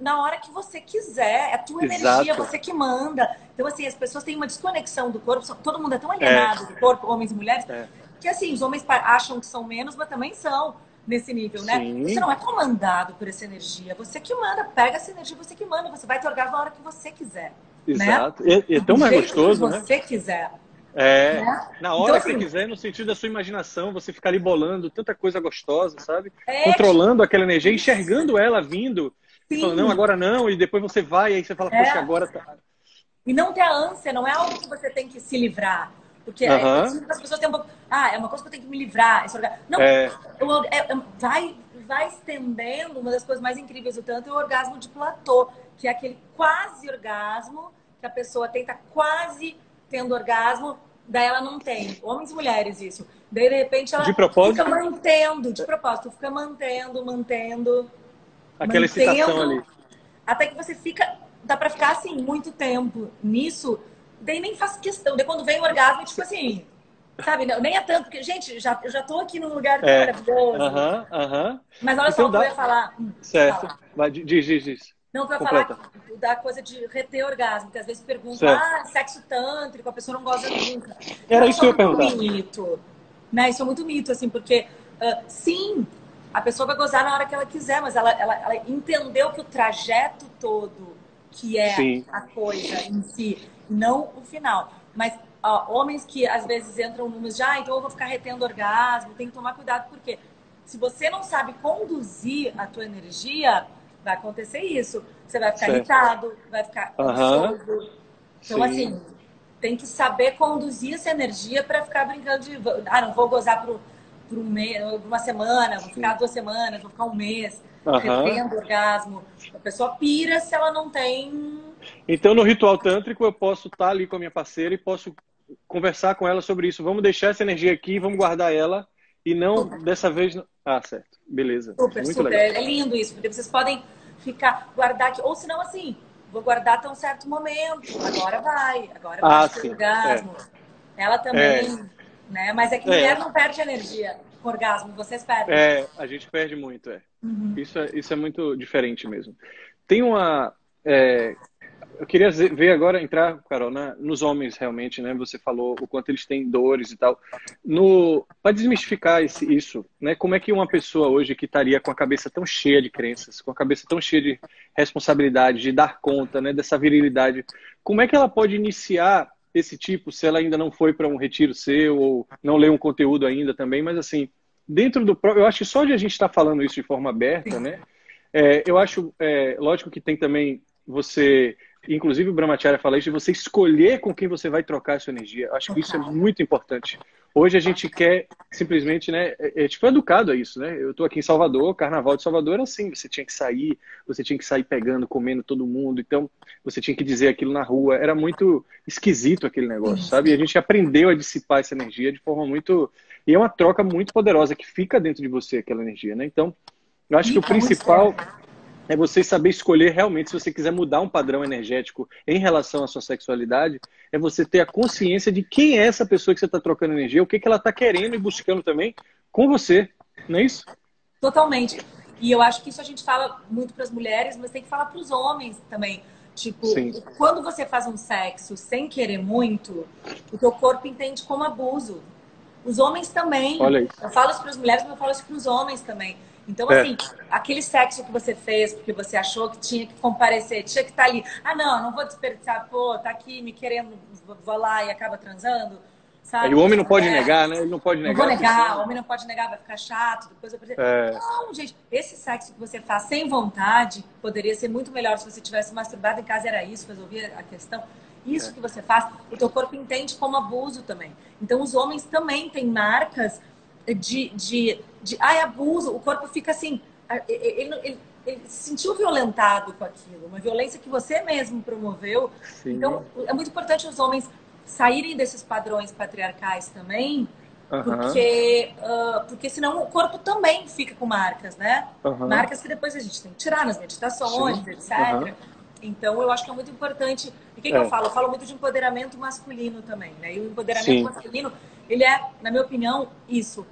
Speaker 3: na hora que você quiser. É a tua Exato. energia, você que manda. Então, assim, as pessoas têm uma desconexão do corpo. Todo mundo é tão alienado é. do corpo, homens e mulheres, é. que assim, os homens acham que são menos, mas também são nesse nível, né? Sim. Você não é comandado por essa energia. Você que manda. Pega essa energia, você que manda. Você vai te orgasmo na hora que você quiser.
Speaker 2: Né? Exato. Né? E, é tão mais gostoso,
Speaker 3: que você quiser.
Speaker 2: É, né? na hora então, assim, que você quiser, no sentido da sua imaginação, você ficar ali bolando tanta coisa gostosa, sabe? É, Controlando aquela energia, enxergando ela vindo Sim. não, agora não, e depois você vai, e aí você fala, é. poxa, agora tá.
Speaker 3: E não ter a ânsia, não é algo que você tem que se livrar. Porque uh -huh. as pessoas têm um pouco. Ah, é uma coisa que eu tenho que me livrar. Não, é. Eu, é, é, vai, vai estendendo. Uma das coisas mais incríveis do tanto é o orgasmo de platô, que é aquele quase orgasmo que a pessoa tenta quase tendo orgasmo, daí ela não tem. Homens e mulheres, isso. Daí, de repente, ela
Speaker 2: de propósito?
Speaker 3: fica mantendo, de propósito, fica mantendo, mantendo
Speaker 2: aquela excitação ali.
Speaker 3: Até que você fica. Dá pra ficar assim muito tempo nisso. Daí nem faz questão. Daí quando vem o orgasmo, tipo assim. Sabe, não, nem é tanto, porque, gente, já, eu já tô aqui num lugar
Speaker 2: É.
Speaker 3: maravilhoso.
Speaker 2: Aham, aham.
Speaker 3: Mas olha
Speaker 2: Então
Speaker 3: só o que
Speaker 2: dá-
Speaker 3: eu ia falar. Hum,
Speaker 2: Certo.
Speaker 3: fala.
Speaker 2: Vai, diz, diz, diz.
Speaker 3: Não, pra
Speaker 2: Completa.
Speaker 3: falar da coisa de reter orgasmo, que às vezes perguntam,
Speaker 2: Certo.
Speaker 3: ah, sexo tântrico, a pessoa não gosta nunca.
Speaker 2: Era isso que eu ia
Speaker 3: é muito
Speaker 2: perguntar.
Speaker 3: mito. Né? Isso é muito mito, assim, porque ah, sim, a pessoa vai gozar na hora que ela quiser, mas ela, ela, ela entendeu que o trajeto todo que é
Speaker 2: Sim.
Speaker 3: a coisa em si, não o final. Mas ó, homens que às vezes entram numas de, ah, então eu vou ficar retendo orgasmo, tem que tomar cuidado, porque se você não sabe conduzir a tua energia, vai acontecer isso. Você vai ficar
Speaker 2: Certo.
Speaker 3: irritado, vai ficar ansioso. Então,
Speaker 2: Sim.
Speaker 3: assim, tem que saber conduzir essa energia para ficar brincando de, ah, não vou gozar por, por um mês, por uma semana, vou ficar duas semanas, vou ficar um mês,
Speaker 2: Aham.
Speaker 3: retendo orgasmo. A pessoa pira se ela não tem.
Speaker 2: Então, no ritual tântrico, eu posso estar ali com a minha parceira e posso conversar com ela sobre isso. Vamos deixar essa energia aqui, vamos guardar ela e não
Speaker 3: Super.
Speaker 2: dessa vez. não- Ah, certo. Beleza.
Speaker 3: Super,
Speaker 2: Muito
Speaker 3: super.
Speaker 2: legal.
Speaker 3: É lindo isso, porque vocês podem ficar, guardar aqui, ou se não assim, vou guardar até um certo momento, agora vai, agora
Speaker 2: Ah,
Speaker 3: vai ter
Speaker 2: sim,
Speaker 3: orgasmo. Ela também, né? Mas é que
Speaker 2: É.
Speaker 3: mulher não perde energia com orgasmo, vocês perdem.
Speaker 2: É, a gente perde muito, é.
Speaker 3: Uhum.
Speaker 2: Isso é, isso é muito diferente mesmo. Tem uma. é, eu queria ver agora, entrar, Carol, na- nos homens realmente, né? Você falou o quanto eles têm dores e tal. No, para desmistificar esse- isso, né? Como é que uma pessoa hoje que estaria com a cabeça tão cheia de crenças, com a cabeça tão cheia de responsabilidade, de dar conta, né? Dessa virilidade, como é que ela pode iniciar esse tipo, se ela ainda não foi para um retiro seu ou não leu um conteúdo ainda também, mas assim, dentro do pró- eu acho que só de a gente estar falando isso de forma aberta, né? É, eu acho, é, lógico que tem também você, inclusive o Brahmacharya fala isso, de você escolher com quem você vai trocar a sua energia. Eu acho que isso é muito importante. Hoje a gente quer simplesmente, né? É, é, tipo, educado a isso, né? Eu tô aqui em Salvador, Carnaval de Salvador era assim, você tinha que sair, você tinha que sair pegando, comendo todo mundo, então você tinha que dizer aquilo na rua. Era muito esquisito aquele negócio, sabe? E a gente aprendeu a dissipar essa energia de forma muito. E é uma troca muito poderosa que fica dentro de você, aquela energia, né? Então, eu acho que o principal é você saber escolher realmente, se você quiser mudar um padrão energético em relação à sua sexualidade, é você ter a consciência de quem é essa pessoa que você está trocando energia, o que, que ela está querendo e buscando também com você, não é isso?
Speaker 3: Totalmente. E eu acho que isso a gente fala muito para as mulheres, mas tem que falar para os homens também. Tipo,
Speaker 2: Sim.
Speaker 3: quando você faz um sexo sem querer muito, o teu corpo entende como abuso. Os homens também.
Speaker 2: Olha isso.
Speaker 3: Eu falo isso para as mulheres, mas eu falo isso para os homens também. Então,
Speaker 2: É.
Speaker 3: assim, aquele sexo que você fez porque você achou que tinha que comparecer, tinha que estar ali. Ah, não, não vou desperdiçar, pô, tá aqui me querendo, vou lá e acaba transando. Sabe?
Speaker 2: Aí o homem não pode
Speaker 3: É.
Speaker 2: negar, né? Ele não pode
Speaker 3: Não
Speaker 2: negar.
Speaker 3: vou negar,
Speaker 2: porque-
Speaker 3: o homem não pode negar, vai ficar chato, depois eu preciso...
Speaker 2: É.
Speaker 3: Não, gente, esse sexo que você faz sem vontade poderia ser muito melhor se você tivesse masturbado em casa, era isso, resolvia a questão. Isso
Speaker 2: É.
Speaker 3: que você faz, o teu corpo entende como abuso também. Então, os homens também têm marcas de, de, de ai, abuso, o corpo fica assim, ele, ele, ele se sentiu violentado com aquilo, uma violência que você mesmo promoveu.
Speaker 2: Sim.
Speaker 3: Então, é muito importante os homens saírem desses padrões patriarcais também,
Speaker 2: Aham,
Speaker 3: porque, ah, porque senão o corpo também fica com marcas, né?
Speaker 2: aham.
Speaker 3: Marcas que depois a gente tem que tirar nas meditações,
Speaker 2: Sim.
Speaker 3: etc.
Speaker 2: Aham.
Speaker 3: Então, eu acho que é muito importante. E o que, que
Speaker 2: É.
Speaker 3: eu falo? Eu falo muito de empoderamento masculino também, né? E o empoderamento
Speaker 2: Sim.
Speaker 3: masculino, ele é, na minha opinião, isso.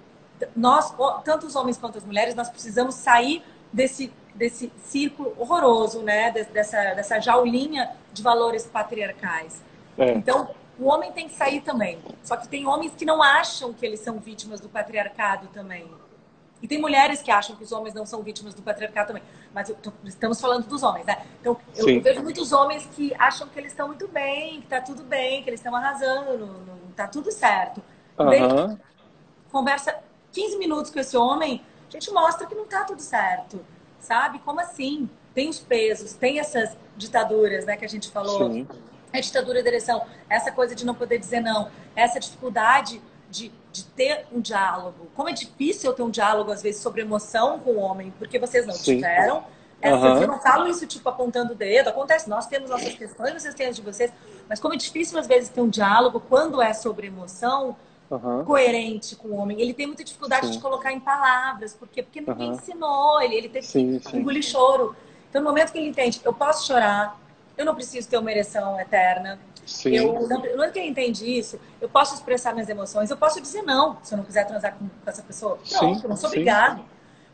Speaker 3: Nós, tanto os homens quanto as mulheres, nós precisamos sair desse, desse círculo horroroso, né? Des- Dessa, dessa jaulinha de valores patriarcais.
Speaker 2: É.
Speaker 3: Então, o homem tem que sair também. Só que tem homens que não acham que eles são vítimas do patriarcado também. E tem mulheres que acham que os homens não são vítimas do patriarcado também. Mas tô- estamos falando dos homens, né? Então, eu,
Speaker 2: Sim.
Speaker 3: vejo muitos homens que acham que eles estão muito bem, que tá tudo bem, que eles estão arrasando, não, não- tá tudo certo.
Speaker 2: Aham.
Speaker 3: conversa 15 minutos com esse homem, a gente mostra que não tá tudo certo. Sabe? Como assim? Tem os pesos, tem essas ditaduras, né, que a gente falou
Speaker 2: Sim.
Speaker 3: a ditadura da ereção, essa coisa de não poder dizer não, essa dificuldade de, de ter um diálogo. Como é difícil eu ter um diálogo, às vezes, sobre emoção com o homem, porque vocês não
Speaker 2: Sim.
Speaker 3: tiveram. Essa,
Speaker 2: Aham.
Speaker 3: Eu não falo isso, tipo, apontando o dedo. Acontece, nós temos nossas questões, vocês têm as de vocês. Mas como é difícil, às vezes, ter um diálogo quando é sobre emoção
Speaker 2: Aham.
Speaker 3: coerente com o homem. Ele tem muita dificuldade
Speaker 2: Sim.
Speaker 3: de colocar em palavras. Por quê? Porque ninguém
Speaker 2: Aham.
Speaker 3: ensinou. Ele, ele teve
Speaker 2: Sim,
Speaker 3: que engolir choro. Então, no momento que ele entende, eu posso chorar, eu não preciso ter uma ereção eterna, Sim. Eu, não que eu entendi isso, eu posso expressar minhas emoções, eu posso dizer não, se eu não quiser transar com, com essa pessoa. Pronto, eu não sou obrigado.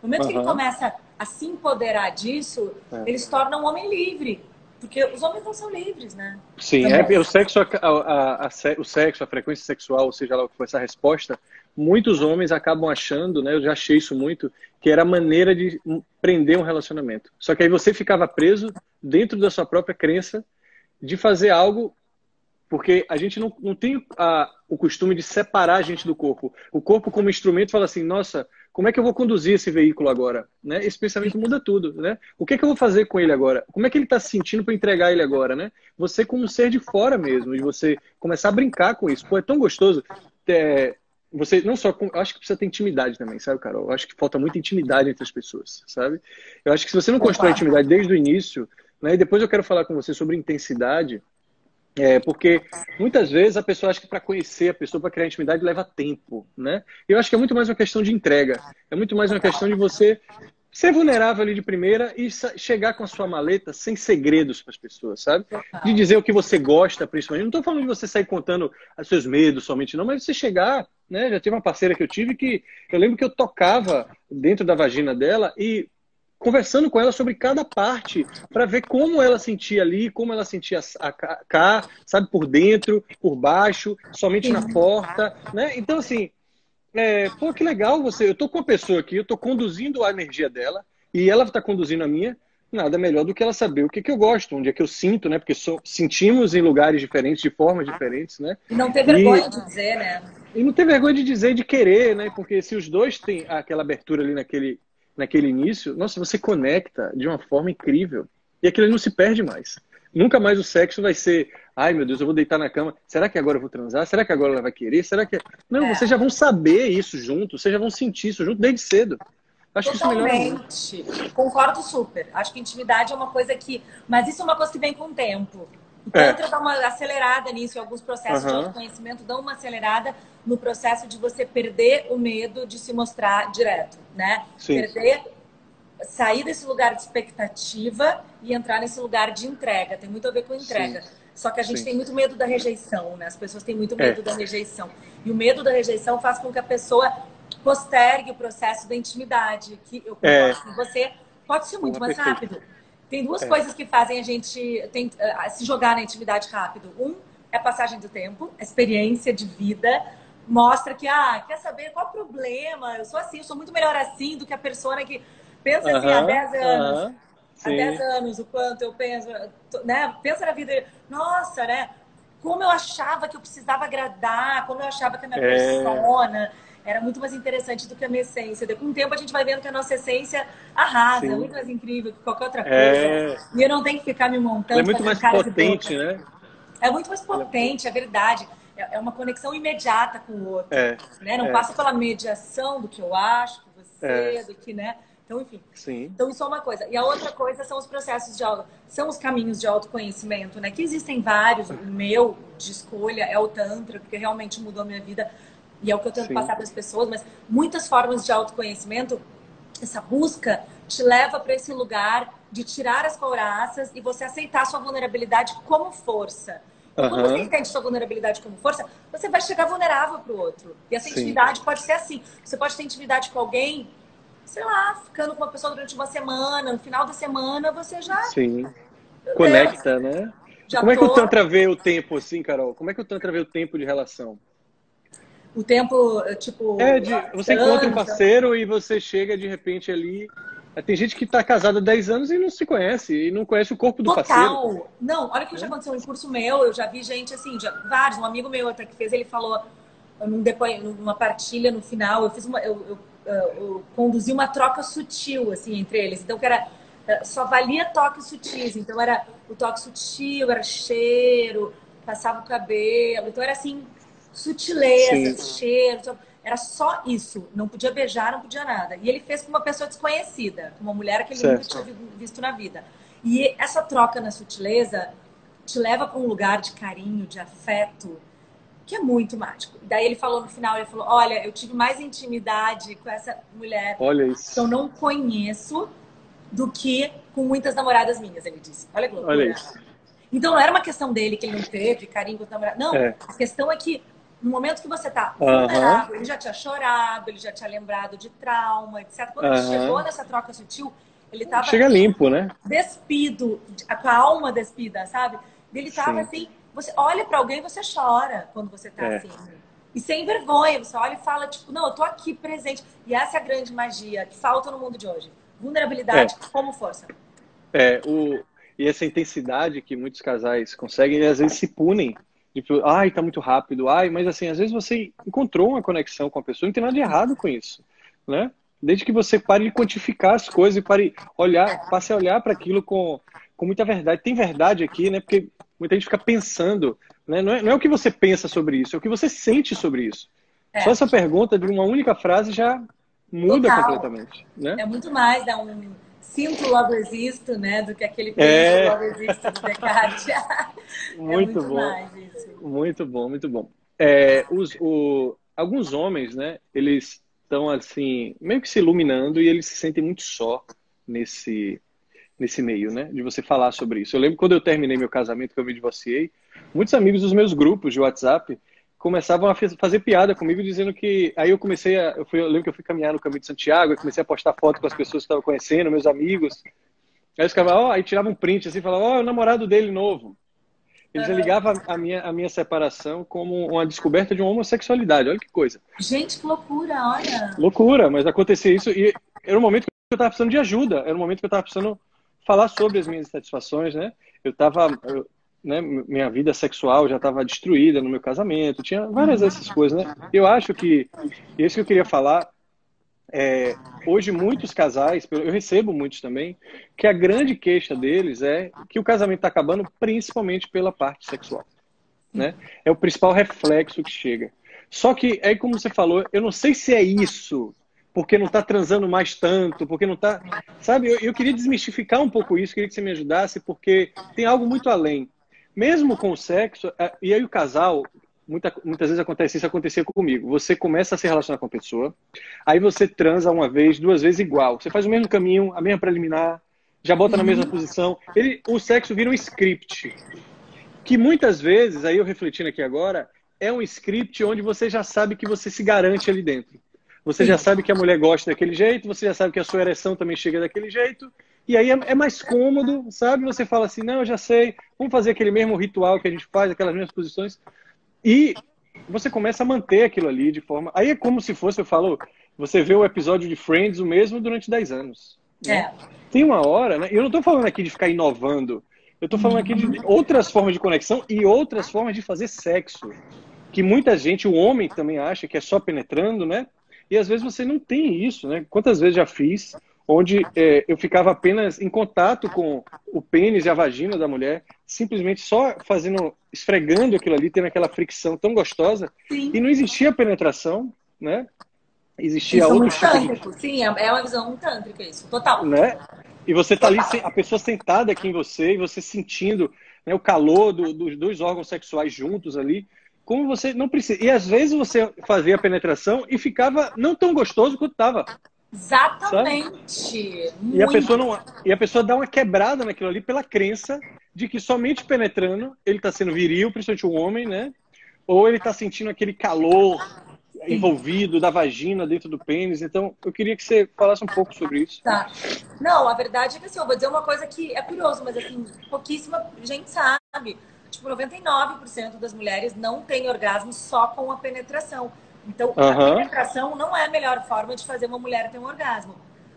Speaker 3: No momento uhum. que ele começa a se empoderar disso, é. ele se torna um homem livre. Porque os homens não são livres, né?
Speaker 2: Sim, é, o, sexo, a, a, a, o sexo, a frequência sexual, ou seja lá o que for essa resposta, muitos homens acabam achando, né? Eu já achei isso muito, que era a maneira de prender um relacionamento. Só que aí você ficava preso dentro da sua própria crença de fazer algo porque a gente não, não tem a, o costume de separar a gente do corpo. O corpo como instrumento fala assim, nossa, como é que eu vou conduzir esse veículo agora? Né? Esse pensamento muda tudo, né? O que é que eu vou fazer com ele agora? Como é que ele está se sentindo para entregar ele agora, né? Você como um ser de fora mesmo, de você começar a brincar com isso. Pô, é tão gostoso. É, você não só eu acho que precisa ter intimidade também, sabe, Carol? Eu acho que falta muita intimidade entre as pessoas, sabe? Eu acho que se você não constrói intimidade desde o início, né? E depois eu quero falar com você sobre intensidade. É, porque muitas vezes a pessoa acha que para conhecer a pessoa, para criar intimidade, leva tempo, né? Eu acho que é muito mais uma questão de entrega. É muito mais uma questão de você ser vulnerável ali de primeira e chegar com a sua maleta sem segredos para as pessoas, sabe? De dizer o que você gosta, principalmente. Não estou falando de você sair contando os seus medos somente, não, mas você chegar, né? Já tive uma parceira que eu tive que eu lembro que eu tocava dentro da vagina dela e conversando com ela sobre cada parte, para ver como ela sentia ali, como ela sentia a, cá, sabe, por dentro, por baixo, somente na porta, né? Então, assim, é, pô, que legal você. Eu tô com a pessoa aqui, eu tô conduzindo a energia dela, e ela está conduzindo a minha. Nada melhor do que ela saber o que, que eu gosto, onde é que eu sinto, né? Porque so, sentimos em lugares diferentes, de formas diferentes, né?
Speaker 3: E não ter vergonha e, de dizer, né?
Speaker 2: E não ter vergonha de dizer, de querer, né? Porque se os dois têm aquela abertura ali naquele, naquele início, nossa, você conecta de uma forma incrível. E aquilo não se perde mais. Nunca mais o sexo vai ser, ai meu Deus, eu vou deitar na cama. Será que agora eu vou transar? Será que agora ela vai querer? Será que. Não, é. vocês já vão saber isso junto, vocês já vão sentir isso junto desde cedo.
Speaker 3: Acho Totalmente. que isso melhora Concordo super. Acho que intimidade é uma coisa que. Mas isso é uma coisa que vem com o tempo. O Tantra é. dá uma acelerada nisso, e alguns processos uhum. de autoconhecimento dão uma acelerada no processo de você perder o medo de se mostrar direto, né? Sim. Perder, sair desse lugar de expectativa e entrar nesse lugar de entrega. Tem muito a ver com entrega. Sim. Só que a gente Sim. tem muito medo da rejeição, né? As pessoas têm muito medo é. da rejeição. E o medo da rejeição faz com que a pessoa postergue o processo da intimidade. Que eu é. com você pode ser muito mais rápido. Tem duas é. coisas que fazem a gente tem, uh, se jogar na intimidade rápido. Um é a passagem do tempo, a experiência de vida mostra que, ah, quer saber qual o problema? Eu sou assim, eu sou muito melhor assim do que a pessoa que pensa uh -huh, assim há 10 anos. Uh -huh, há 10 anos, o quanto eu penso, né? Pensa na vida, nossa, né? Como eu achava que eu precisava agradar, como eu achava que a minha é... persona era muito mais interessante do que a minha essência. Com o tempo a gente vai vendo que a nossa essência arrasa, Sim. é muito mais incrível que qualquer outra coisa. É... E eu não tenho que ficar me montando.
Speaker 2: é muito mais potente, né?
Speaker 3: É muito mais potente, é verdade. É, é uma conexão imediata com o outro. É. Né? Não é. passa pela mediação do que eu acho, que você, é. do que, né? Então, enfim. Sim. Então, isso é uma coisa. E a outra coisa são os processos de são os caminhos de autoconhecimento, né? Que existem vários. O meu de escolha é o Tantra, porque realmente mudou a minha vida e é o que eu tento Sim. passar para as pessoas, mas muitas formas de autoconhecimento, essa busca te leva para esse lugar de tirar as couraças e você aceitar a sua vulnerabilidade como força. Uhum. Quando você entende sua vulnerabilidade como força, você vai chegar vulnerável para o outro. E essa Sim. intimidade pode ser assim. Você pode ter intimidade com alguém, sei lá, ficando com uma pessoa durante uma semana, no final da semana você já.
Speaker 2: Sim. Conecta, né? Como tô... é que o Tantra vê o tempo assim, Carol? Como é que o Tantra vê o tempo de relação?
Speaker 3: O tempo, tipo.
Speaker 2: É, de, você encontra um parceiro e você chega de repente ali. Tem gente que está casada há 10 anos e não se conhece, e não conhece o corpo do Total. parceiro.
Speaker 3: Não, olha o que é. já aconteceu em curso meu, eu já vi gente assim, já, vários, um amigo meu até que fez, ele falou num depois, numa partilha no final, eu fiz uma. Eu, eu, eu, conduzi uma troca sutil assim entre eles. Então que era só valia toques sutis. Então era o toque sutil, era cheiro, passava o cabelo. Então era assim, sutileza, cheiro. Era só isso. Não podia beijar, não podia nada. E ele fez com uma pessoa desconhecida, com uma mulher que ele certo. nunca tinha visto na vida. E essa troca na sutileza te leva para um lugar de carinho, de afeto, que é muito mágico. E daí ele falou no final, ele falou: "Olha, eu tive mais intimidade com essa mulher que eu não conheço do que com muitas namoradas minhas", ele disse. Olha que loucura. Olha isso. Então não era uma questão dele que ele não teve carinho com o namorado. Não, é. a questão é que no momento que você tá vulnerável, uhum. ele já tinha chorado, ele já tinha lembrado de trauma, etc. Quando uhum. ele chegou nessa troca sutil, ele tava.
Speaker 2: Chega limpo, né?
Speaker 3: Despido, com a alma despida, sabe? Ele tava Sim. assim. Você olha para alguém e você chora quando você tá é. assim. E sem vergonha, você olha e fala, tipo, não, eu tô aqui presente. E essa é a grande magia que falta no mundo de hoje. Vulnerabilidade é. como força.
Speaker 2: É, o, e essa intensidade que muitos casais conseguem, às vezes se punem. Tipo, ai, tá muito rápido, ai, mas assim, às vezes você encontrou uma conexão com a pessoa, não tem nada de errado com isso, né? Desde que você pare de quantificar as coisas e pare olhar, passe a olhar para aquilo com, com muita verdade. Tem verdade aqui, né? Porque muita gente fica pensando, né? Não é, não é o que você pensa sobre isso, é o que você sente sobre isso. É. Só essa pergunta de uma única frase já muda Total. completamente, né?
Speaker 3: É muito mais, dá um sinto logo existo, né? Do que aquele é... logo existo do Descartes.
Speaker 2: muito, é muito bom. Muito bom, muito bom. É, os, o, alguns homens, né? Eles estão assim, meio que se iluminando e eles se sentem muito só nesse nesse meio, né? De você falar sobre isso. Eu lembro quando eu terminei meu casamento, que eu me divorciei, muitos amigos dos meus grupos de WhatsApp começavam a fazer piada comigo, dizendo que. Aí eu comecei a. Eu, fui, eu lembro que eu fui caminhar no caminho de Santiago, e comecei a postar foto com as pessoas que estavam conhecendo, meus amigos. Aí os caras ó, oh, aí tirava um print assim, falava, ó, oh, é o namorado dele novo. Eles ligavam a minha, a minha separação como uma descoberta de uma homossexualidade. Olha que coisa.
Speaker 3: Gente, que loucura, olha.
Speaker 2: Loucura, mas acontecia isso e era um momento que eu estava precisando de ajuda. Era um momento que eu estava precisando falar sobre as minhas insatisfações, né? Eu estava, né, minha vida sexual já estava destruída no meu casamento, tinha várias dessas coisas, né? Eu acho que, isso que eu queria falar, é, hoje muitos casais, eu recebo muitos também, que a grande queixa deles é que o casamento está acabando principalmente pela parte sexual, né? É o principal reflexo que chega. Só que, aí como você falou, eu não sei se é isso porque não está transando mais tanto, porque não está. Sabe, eu, eu, queria desmistificar um pouco isso, queria que você me ajudasse, porque tem algo muito além. Mesmo com o sexo, é, e aí o casal, muita, muitas vezes acontece isso, acontecia comigo. Você começa a se relacionar com a pessoa, aí você transa uma vez, duas vezes igual. Você faz o mesmo caminho, a mesma preliminar, já bota na mesma uhum. posição. Ele, o sexo vira um script. Que muitas vezes, aí eu refletindo aqui agora, é um script onde você já sabe que você se garante ali dentro. Você já sabe que a mulher gosta daquele jeito, você já sabe que a sua ereção também chega daquele jeito. E aí é, é mais cômodo, sabe? Você fala assim, não, eu já sei, vamos fazer aquele mesmo ritual que a gente faz, aquelas mesmas posições. E você começa a manter aquilo ali de forma. Aí é como se fosse, eu falo, você vê o episódio de Friends o mesmo durante 10 anos. Né? É. Tem uma hora, né? Eu não estou falando aqui de ficar inovando. Eu estou falando aqui de outras formas de conexão e outras formas de fazer sexo. Que muita gente, o homem também acha que é só penetrando, né? E às vezes você não tem isso, né? Quantas vezes já fiz onde é, eu ficava apenas em contato com o pênis e a vagina da mulher, simplesmente só fazendo, esfregando aquilo ali, tendo aquela fricção tão gostosa, Sim. e não existia penetração, né? Existia isso outro
Speaker 3: tipo. De... Sim, é, é uma visão tântrica isso, total.
Speaker 2: Né? E você tá ali, a pessoa sentada aqui em você, e você sentindo né, o calor do, dos dois órgãos sexuais juntos ali, como você não precisa. E às vezes você fazia a penetração e ficava não tão gostoso quanto estava.
Speaker 3: Exatamente.
Speaker 2: E a, pessoa não, e a pessoa dá uma quebrada naquilo ali pela crença de que somente penetrando ele está sendo viril, principalmente o homem, né? Ou ele está sentindo aquele calor envolvido da vagina dentro do pênis. Então, eu queria que você falasse um pouco sobre isso.
Speaker 3: Tá. Não, a verdade é que assim, eu vou dizer uma coisa que é curioso, mas assim, pouquíssima gente sabe tipo, 99% das mulheres não tem orgasmo só com a penetração. Então, uhum. a penetração não é a melhor forma de fazer uma mulher ter um orgasmo.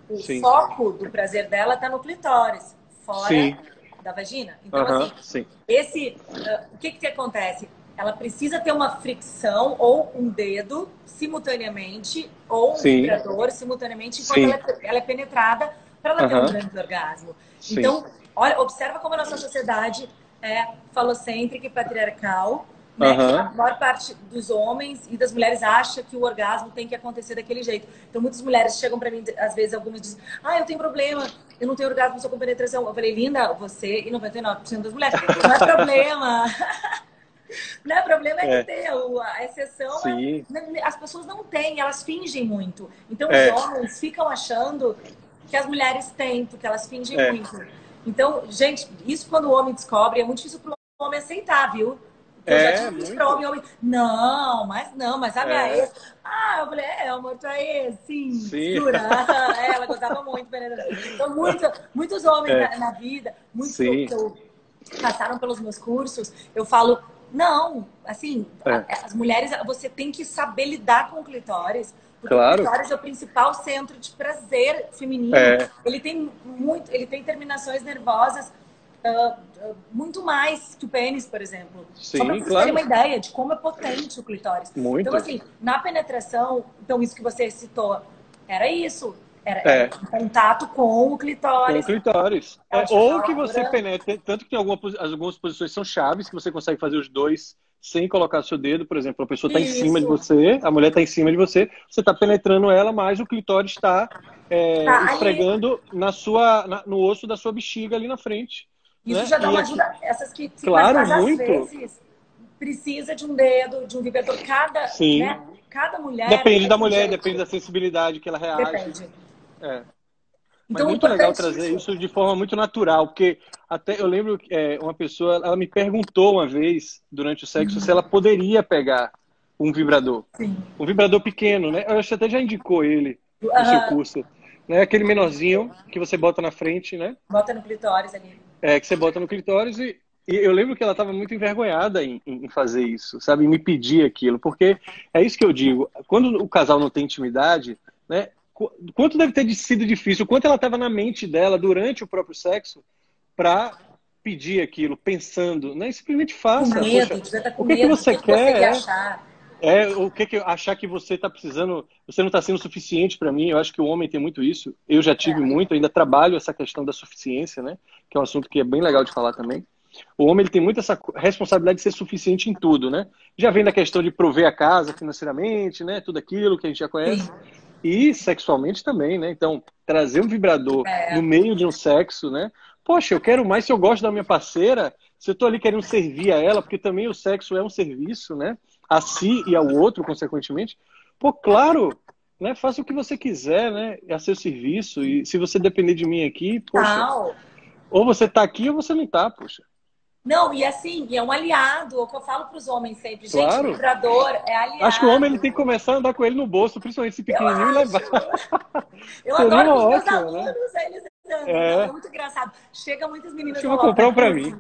Speaker 3: O sim. foco do prazer dela está no clitóris, fora sim. da vagina. Então, uhum. assim, sim. esse, uh, o que que acontece? Ela precisa ter uma fricção ou um dedo simultaneamente ou um vibrador simultaneamente enquanto ela é, ela é, penetrada para ela uhum. ter um grande orgasmo. Então, olha, observa como a nossa sociedade é falocêntrica e patriarcal. Né, uhum. a maior parte dos homens e das mulheres acha que o orgasmo tem que acontecer daquele jeito. Então, muitas mulheres chegam para mim, às vezes, algumas dizem: Ah, eu tenho problema, eu não tenho orgasmo só com penetração. Eu falei: Linda, você e 99% das mulheres, não é problema. não é problema é, é. ter a exceção. É, as pessoas não têm, elas fingem muito. Então, é. os homens ficam achando que as mulheres têm, porque elas fingem é. muito. Então, gente, isso quando o homem descobre, é muito difícil para o homem aceitar, viu? Eu
Speaker 2: É,
Speaker 3: já tive
Speaker 2: muito.
Speaker 3: pra homem, homem. Não, mas não, mas a minha
Speaker 2: É.
Speaker 3: ex. Ah, eu falei, é, amor, tua ex, sim,
Speaker 2: Sim.
Speaker 3: É, ela gostava muito. Então, muito, muitos homens
Speaker 2: É.
Speaker 3: na, na vida, muitos
Speaker 2: Sim.
Speaker 3: que eu- passaram pelos meus cursos, eu falo, não, assim,
Speaker 2: É.
Speaker 3: as mulheres, você tem que saber lidar com o clitóris. Porque
Speaker 2: Claro.
Speaker 3: o clitóris é o principal centro de prazer feminino.
Speaker 2: É.
Speaker 3: Ele tem muito, ele tem terminações nervosas ah, muito mais que o pênis, por exemplo.
Speaker 2: Sim,
Speaker 3: Só para vocês
Speaker 2: claro.
Speaker 3: terem uma ideia de como é potente o clitóris.
Speaker 2: Muito.
Speaker 3: Então, assim, na penetração, então isso que você citou, era isso. Era,
Speaker 2: É.
Speaker 3: contato com o
Speaker 2: Com
Speaker 3: clitóris.
Speaker 2: o clitóris.
Speaker 3: É,
Speaker 2: É, ou que você penetre, tanto que tem alguma, algumas posições são chaves, que você consegue fazer os dois sem colocar seu dedo, por exemplo, a pessoa está em cima de você, a mulher está em cima de você, você está penetrando ela, mas o clitóris está é,
Speaker 3: Tá, ali.
Speaker 2: esfregando na sua, na- no osso da sua bexiga ali na frente.
Speaker 3: Isso
Speaker 2: né?
Speaker 3: já dá uma
Speaker 2: aqui-
Speaker 3: ajuda. Essas que ficam
Speaker 2: Claro,
Speaker 3: mas às
Speaker 2: muito.
Speaker 3: vezes precisa de um dedo, de um vibrador. Cada,
Speaker 2: Sim.
Speaker 3: né? Cada mulher.
Speaker 2: Depende
Speaker 3: é
Speaker 2: da mulher,
Speaker 3: jeito.
Speaker 2: depende da sensibilidade que ela reage.
Speaker 3: Depende.
Speaker 2: É. Mas
Speaker 3: Então,
Speaker 2: é muito legal
Speaker 3: importante
Speaker 2: trazer isso de forma muito natural, porque até eu lembro que é, uma pessoa, ela me perguntou uma vez durante o sexo
Speaker 3: Uhum.
Speaker 2: se ela poderia pegar um vibrador,
Speaker 3: Sim.
Speaker 2: um vibrador pequeno, né? Eu acho que até já indicou ele no seu curso, né? Aquele menorzinho que você bota na frente, né?
Speaker 3: Bota no clitóris ali.
Speaker 2: É, que você bota no clitóris e, e eu lembro que ela estava muito envergonhada em, em fazer isso, sabe? Em me pedir aquilo, porque é isso que eu digo. Quando o casal não tem intimidade, né? qu- Quanto deve ter sido difícil, quanto ela estava na mente dela durante o próprio sexo para pedir aquilo, pensando, né? Simplesmente
Speaker 3: Com
Speaker 2: faça.
Speaker 3: medo,
Speaker 2: poxa,
Speaker 3: estar com
Speaker 2: o que que
Speaker 3: medo.
Speaker 2: você
Speaker 3: que que você
Speaker 2: quer,
Speaker 3: ia
Speaker 2: é?
Speaker 3: achar?
Speaker 2: É, o que que achar que você está precisando, você não está sendo suficiente para mim. Eu acho que o homem tem muito isso. Eu já tive
Speaker 3: É.
Speaker 2: muito, ainda trabalho essa questão da suficiência, né? Que é um assunto que é bem legal de falar também. O homem ele tem muito essa responsabilidade de ser suficiente em tudo, né? Já vem da questão de prover a casa financeiramente, né? Tudo aquilo que a gente já conhece.
Speaker 3: Sim.
Speaker 2: E sexualmente também, né? Então, trazer um vibrador
Speaker 3: É.
Speaker 2: no meio de um sexo, né? Poxa, eu quero mais se eu gosto da minha parceira, se eu tô ali querendo servir a ela, porque também o sexo é um serviço, né? A si e ao outro, consequentemente. Pô, claro, né? Faça o que você quiser, né? É a seu serviço. E se você depender de mim aqui, poxa,
Speaker 3: Tal.
Speaker 2: ou você tá aqui ou você não tá, poxa.
Speaker 3: Não, e assim, é um aliado, é o que eu falo para os homens sempre. Gente,
Speaker 2: Claro.
Speaker 3: vibrador é aliado.
Speaker 2: Acho que o homem ele tem que começar a andar com ele no bolso, principalmente esse pequenininho, e levar.
Speaker 3: Eu
Speaker 2: Seria
Speaker 3: adoro os meus
Speaker 2: ótimo, né?
Speaker 3: alunos, eles andam.
Speaker 2: É.
Speaker 3: É. muito engraçado. Chega muitas meninas
Speaker 2: Acho que eu vou comprar um
Speaker 3: "Putz,
Speaker 2: mim."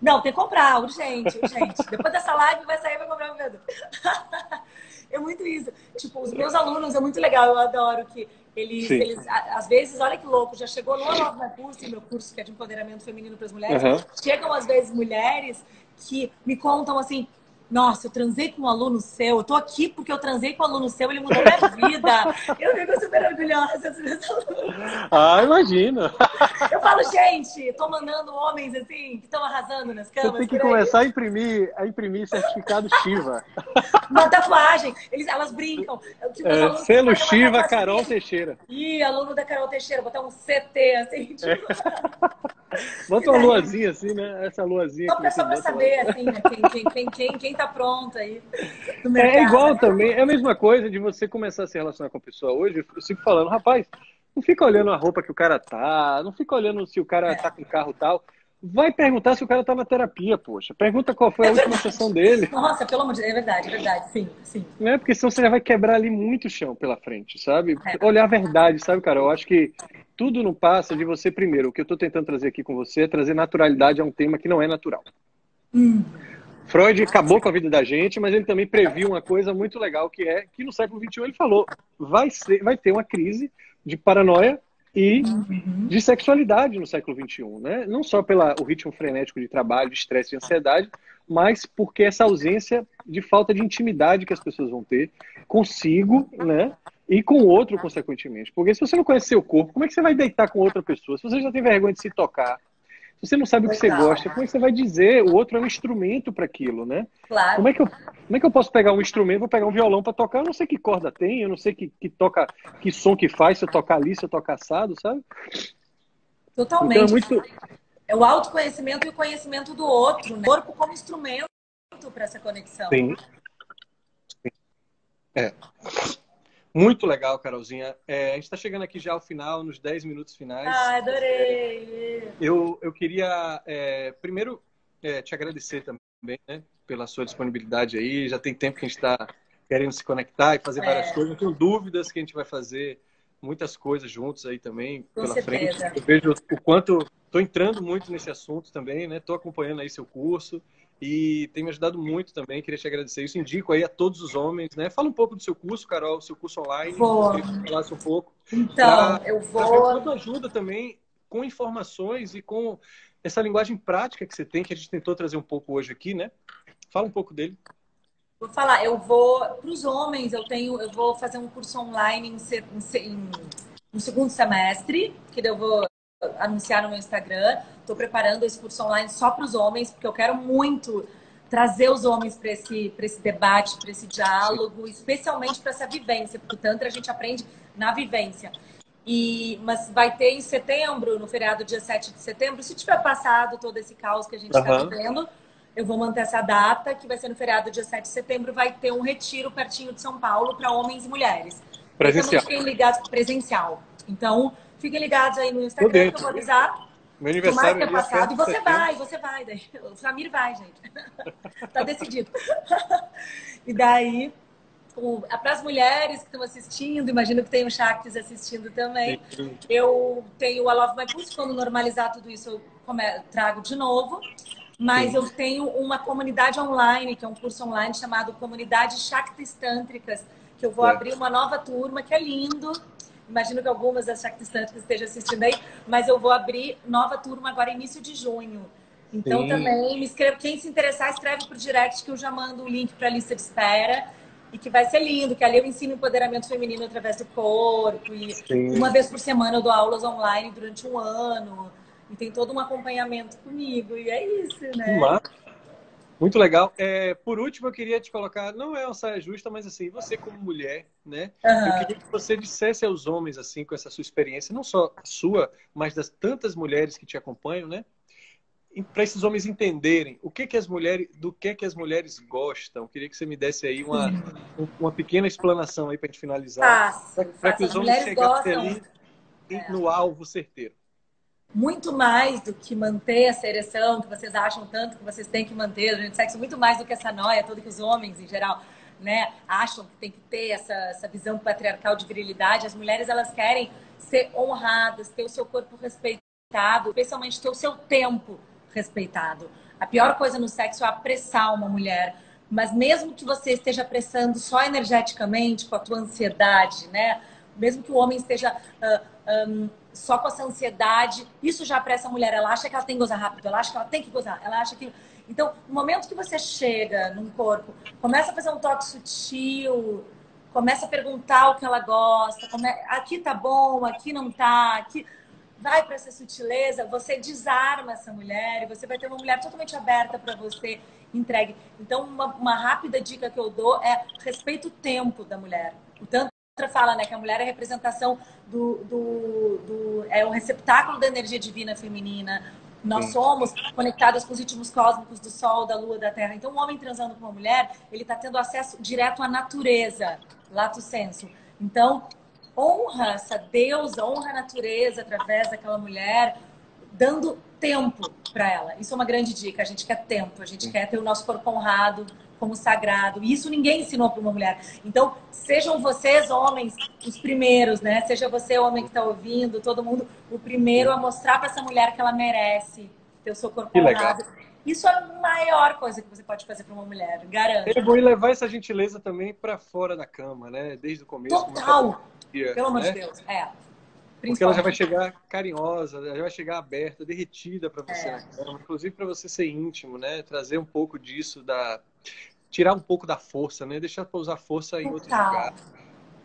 Speaker 3: Não, tem que comprar, urgente, urgente. Depois dessa live vai sair e vai comprar um vibrador. É muito isso. Tipo, os meus alunos é muito legal, eu adoro que eles, eles às vezes, olha que louco, já chegou no My Pulse, meu curso que é de empoderamento feminino para as mulheres,
Speaker 2: Aham.
Speaker 3: chegam às vezes mulheres que me contam assim, nossa, eu transei com um aluno seu, eu tô aqui porque eu transei com um aluno seu, ele mudou minha vida. Eu fico super orgulhosa dos meus alunos.
Speaker 2: Ah, imagina.
Speaker 3: Eu falo, gente, tô mandando homens assim, que estão arrasando nas
Speaker 2: Você
Speaker 3: camas.
Speaker 2: tem que começar a imprimir, a imprimir certificado Shiva.
Speaker 3: Uma tatuagem, eles, elas brincam. Tipo,
Speaker 2: É,
Speaker 3: alunos
Speaker 2: selo Shiva Carol
Speaker 3: assim.
Speaker 2: Teixeira.
Speaker 3: Ih, aluno da Carol Teixeira, botar um CT assim, tipo,
Speaker 2: Bota uma luazinha assim, né? Essa luazinha
Speaker 3: só só pra
Speaker 2: bota lá.
Speaker 3: saber, assim, né, quem, quem, quem, quem, quem tá pronto aí mercado.
Speaker 2: É igual também, é a mesma coisa de você começar a se relacionar com a pessoa hoje. Eu fico falando, rapaz, não fica olhando a roupa que o cara tá, não fica olhando se o cara tá com carro tal. Vai perguntar se o cara tá na terapia, poxa. Pergunta qual foi a última sessão dele,
Speaker 3: Nossa, pelo amor de Deus, é verdade, é verdade, sim, sim.
Speaker 2: né? Porque senão você já vai quebrar ali muito chão pela frente, sabe?
Speaker 3: É.
Speaker 2: Olhar a verdade, sabe, cara? Eu acho que tudo não passa de você primeiro. O que eu tô tentando trazer aqui com você é trazer naturalidade a um tema que não é natural.
Speaker 3: Hum,
Speaker 2: Freud acabou com a vida da gente, mas ele também previu uma coisa muito legal que é que no século XXI ele falou vai ser, vai ter uma crise de paranoia e
Speaker 3: uhum.
Speaker 2: de sexualidade no século XXI, né? Não só pelo ritmo frenético de trabalho, de estresse, de ansiedade, mas porque essa ausência de falta de intimidade que as pessoas vão ter consigo, né? E com o outro, consequentemente. Porque se você não conhece seu corpo, como é que você vai deitar com outra pessoa? Se você já tem vergonha de se tocar, se você não sabe o que você gosta, como é que você vai dizer? O outro é um instrumento para aquilo, né?
Speaker 3: Claro.
Speaker 2: Como é, que eu, como é que eu posso pegar um instrumento, vou pegar um violão para tocar? Eu não sei que corda tem, eu não sei que, que toca, que som que faz, se eu tocar ali, se eu tocar assado, sabe?
Speaker 3: Totalmente.
Speaker 2: Então é muito.
Speaker 3: É o autoconhecimento e o conhecimento do outro, né? O corpo como instrumento para essa conexão.
Speaker 2: Sim. É. Muito legal, Carolzinha. É, a gente está chegando aqui já ao final, nos 10 minutos finais.
Speaker 3: Ah, adorei!
Speaker 2: Eu, eu queria, é, primeiro, é, te agradecer também, né, pela sua disponibilidade aí. Já tem tempo que a gente está querendo se conectar e fazer várias é. coisas. Não tenho dúvidas que a gente vai fazer muitas coisas juntos aí também
Speaker 3: Com
Speaker 2: pela
Speaker 3: certeza.
Speaker 2: frente. Eu vejo o quanto estou entrando muito nesse assunto também, né? Estou acompanhando aí seu curso e tem me ajudado muito também. Queria te agradecer isso. Indico aí a todos os homens, né? Fala um pouco do seu curso, Carol, seu curso online.
Speaker 3: Vou.
Speaker 2: Falasse um pouco.
Speaker 3: Então, pra, eu vou.
Speaker 2: Quanto ajuda também com informações e com essa linguagem prática que você tem, que a gente tentou trazer um pouco hoje aqui, né? Fala um pouco dele.
Speaker 3: Vou falar, eu vou para os homens, eu tenho, eu vou fazer um curso online em, em, no segundo semestre, que eu vou anunciar no meu Instagram. Estou preparando esse curso online só para os homens, porque eu quero muito trazer os homens para esse, esse debate, para esse diálogo, especialmente para essa vivência, porque o Tantra a gente aprende na vivência. E, mas vai ter em setembro, no feriado dia 7 de setembro, se tiver passado todo esse caos que a gente está uhum. vivendo, eu vou manter essa data, que vai ser no feriado dia 7 de setembro, vai ter um retiro pertinho de São Paulo para homens e mulheres.
Speaker 2: Presencial.
Speaker 3: Fiquem ligados, presencial. Então, fiquem ligados aí no Instagram, que eu vou avisar.
Speaker 2: Meu aniversário
Speaker 3: é passado. E você vai, você vai. Daí. O Samir vai, gente. tá decidido. e daí, para as mulheres que estão assistindo, imagino que tem o Shaktis assistindo também. Eu tenho a Love My Pulse, quando normalizar tudo isso, eu trago de novo. Mas Sim. eu tenho uma comunidade online, que é um curso online chamado Comunidade Shaktis Tântricas, que eu vou é. abrir uma nova turma, que é lindo. Imagino que algumas das Shaktis Tântricas estejam assistindo aí, mas eu vou abrir nova turma agora, início de junho. Então Sim. também me escreve, quem se interessar, escreve pro direct que eu já mando o link para a lista de espera e que vai ser lindo, que ali eu ensino empoderamento feminino através do corpo e Sim. uma vez por semana eu dou aulas online durante um ano. E tem todo um acompanhamento comigo. E é isso, né?
Speaker 2: Muito legal. É, por último, eu queria te colocar, não é uma saia justa, mas assim, você como mulher, né? Uhum. Eu queria que você dissesse aos homens, assim, com essa sua experiência, não só a sua, mas das tantas mulheres que te acompanham, né? Para esses homens entenderem o que que as mulheres, do que que as mulheres gostam. Eu queria que você me desse aí uma, uma pequena explanação aí para a gente finalizar. Para que os homens chegassem ali é. no alvo certeiro
Speaker 3: muito mais do que manter essa ereção que vocês acham tanto que vocês têm que manter durante o sexo, muito mais do que essa noia toda que os homens, em geral, né, acham que tem que ter essa, essa visão patriarcal de virilidade. As mulheres, elas querem ser honradas, ter o seu corpo respeitado, especialmente ter o seu tempo respeitado. A pior coisa no sexo é apressar uma mulher. Mas mesmo que você esteja apressando só energeticamente, com a tua ansiedade, né? Mesmo que o homem esteja uh, um, só com essa ansiedade, isso já apressa a mulher. Ela acha que ela tem que gozar rápido, ela acha que ela tem que gozar, ela acha que. Então, no momento que você chega num corpo, começa a fazer um toque sutil, começa a perguntar o que ela gosta, come... aqui tá bom, aqui não tá, aqui. Vai para essa sutileza, você desarma essa mulher e você vai ter uma mulher totalmente aberta para você, entregue. Então, uma, uma rápida dica que eu dou é respeita o tempo da mulher. O tanto fala né, que a mulher é a representação do, do, do é um receptáculo da energia divina feminina. Nós Sim. somos conectadas com os ritmos cósmicos do Sol, da Lua, da Terra. Então, um homem transando com uma mulher, ele está tendo acesso direto à natureza, lato senso. Então, honra essa deusa, honra a natureza através daquela mulher, dando tempo para ela. Isso é uma grande dica. A gente quer tempo, a gente Sim. quer ter o nosso corpo honrado, como sagrado. E isso ninguém ensinou para uma mulher. Então, sejam vocês, homens, os primeiros, né? Seja você, homem que está ouvindo, todo mundo, o primeiro a mostrar para essa mulher que ela merece ter o seu corpo que honrado. Legal. Isso é a maior coisa que você pode fazer para uma mulher, garanto.
Speaker 2: É bom levar essa gentileza também para fora da cama, né? Desde o começo.
Speaker 3: Total! Pelo amor né? de Deus, é.
Speaker 2: Porque ela já vai chegar carinhosa, já vai chegar aberta, derretida para você é. cama, inclusive para você ser íntimo, né? Trazer um pouco disso da tirar um pouco da força, né? Deixar para usar força em outro lugar.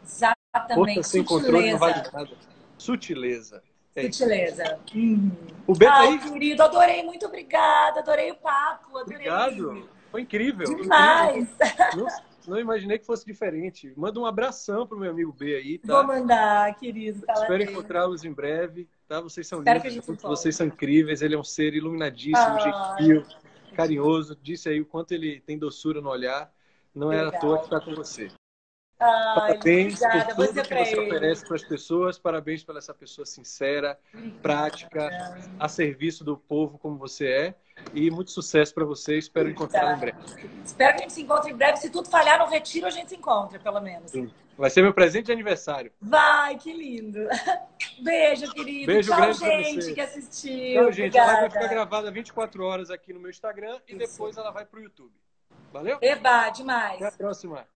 Speaker 3: Exatamente.
Speaker 2: Força sem Sutileza. controle não vale nada. Sutileza.
Speaker 3: É Sutileza. Hum.
Speaker 2: O Beto
Speaker 3: Ai, aí... querido, adorei, muito obrigada, adorei o papo, adorei.
Speaker 2: Obrigado. Foi incrível.
Speaker 3: Demais.
Speaker 2: Não, não, imaginei que fosse diferente. Manda um abração pro meu amigo B aí, tá?
Speaker 3: Vou mandar, querido. Tá
Speaker 2: Espero encontrá-los em breve, tá? Vocês são lindos, vocês são incríveis, ele é um ser iluminadíssimo, ah. gentil carinhoso, disse aí o quanto ele tem doçura no olhar. Não era à toa que está com você.
Speaker 3: Ai,
Speaker 2: parabéns
Speaker 3: obrigada.
Speaker 2: por tudo
Speaker 3: Você
Speaker 2: que você
Speaker 3: ele.
Speaker 2: oferece para as pessoas. Parabéns pela essa pessoa sincera, prática, a serviço do povo como você é. E muito sucesso para você. Espero encontrar em breve.
Speaker 3: Espero que a gente se encontre em breve. Se tudo falhar no retiro, a gente se encontra, pelo menos.
Speaker 2: Vai ser meu presente de aniversário.
Speaker 3: Vai, que lindo. Beijo, querido.
Speaker 2: Beijo
Speaker 3: Tchau,
Speaker 2: grande
Speaker 3: gente
Speaker 2: você.
Speaker 3: que assistiu.
Speaker 2: Então, gente, a live vai ficar
Speaker 3: Obrigada.
Speaker 2: gravada 24 horas aqui no meu Instagram e
Speaker 3: Isso.
Speaker 2: depois ela vai para o YouTube. Valeu?
Speaker 3: Eba, demais.
Speaker 2: Até a próxima.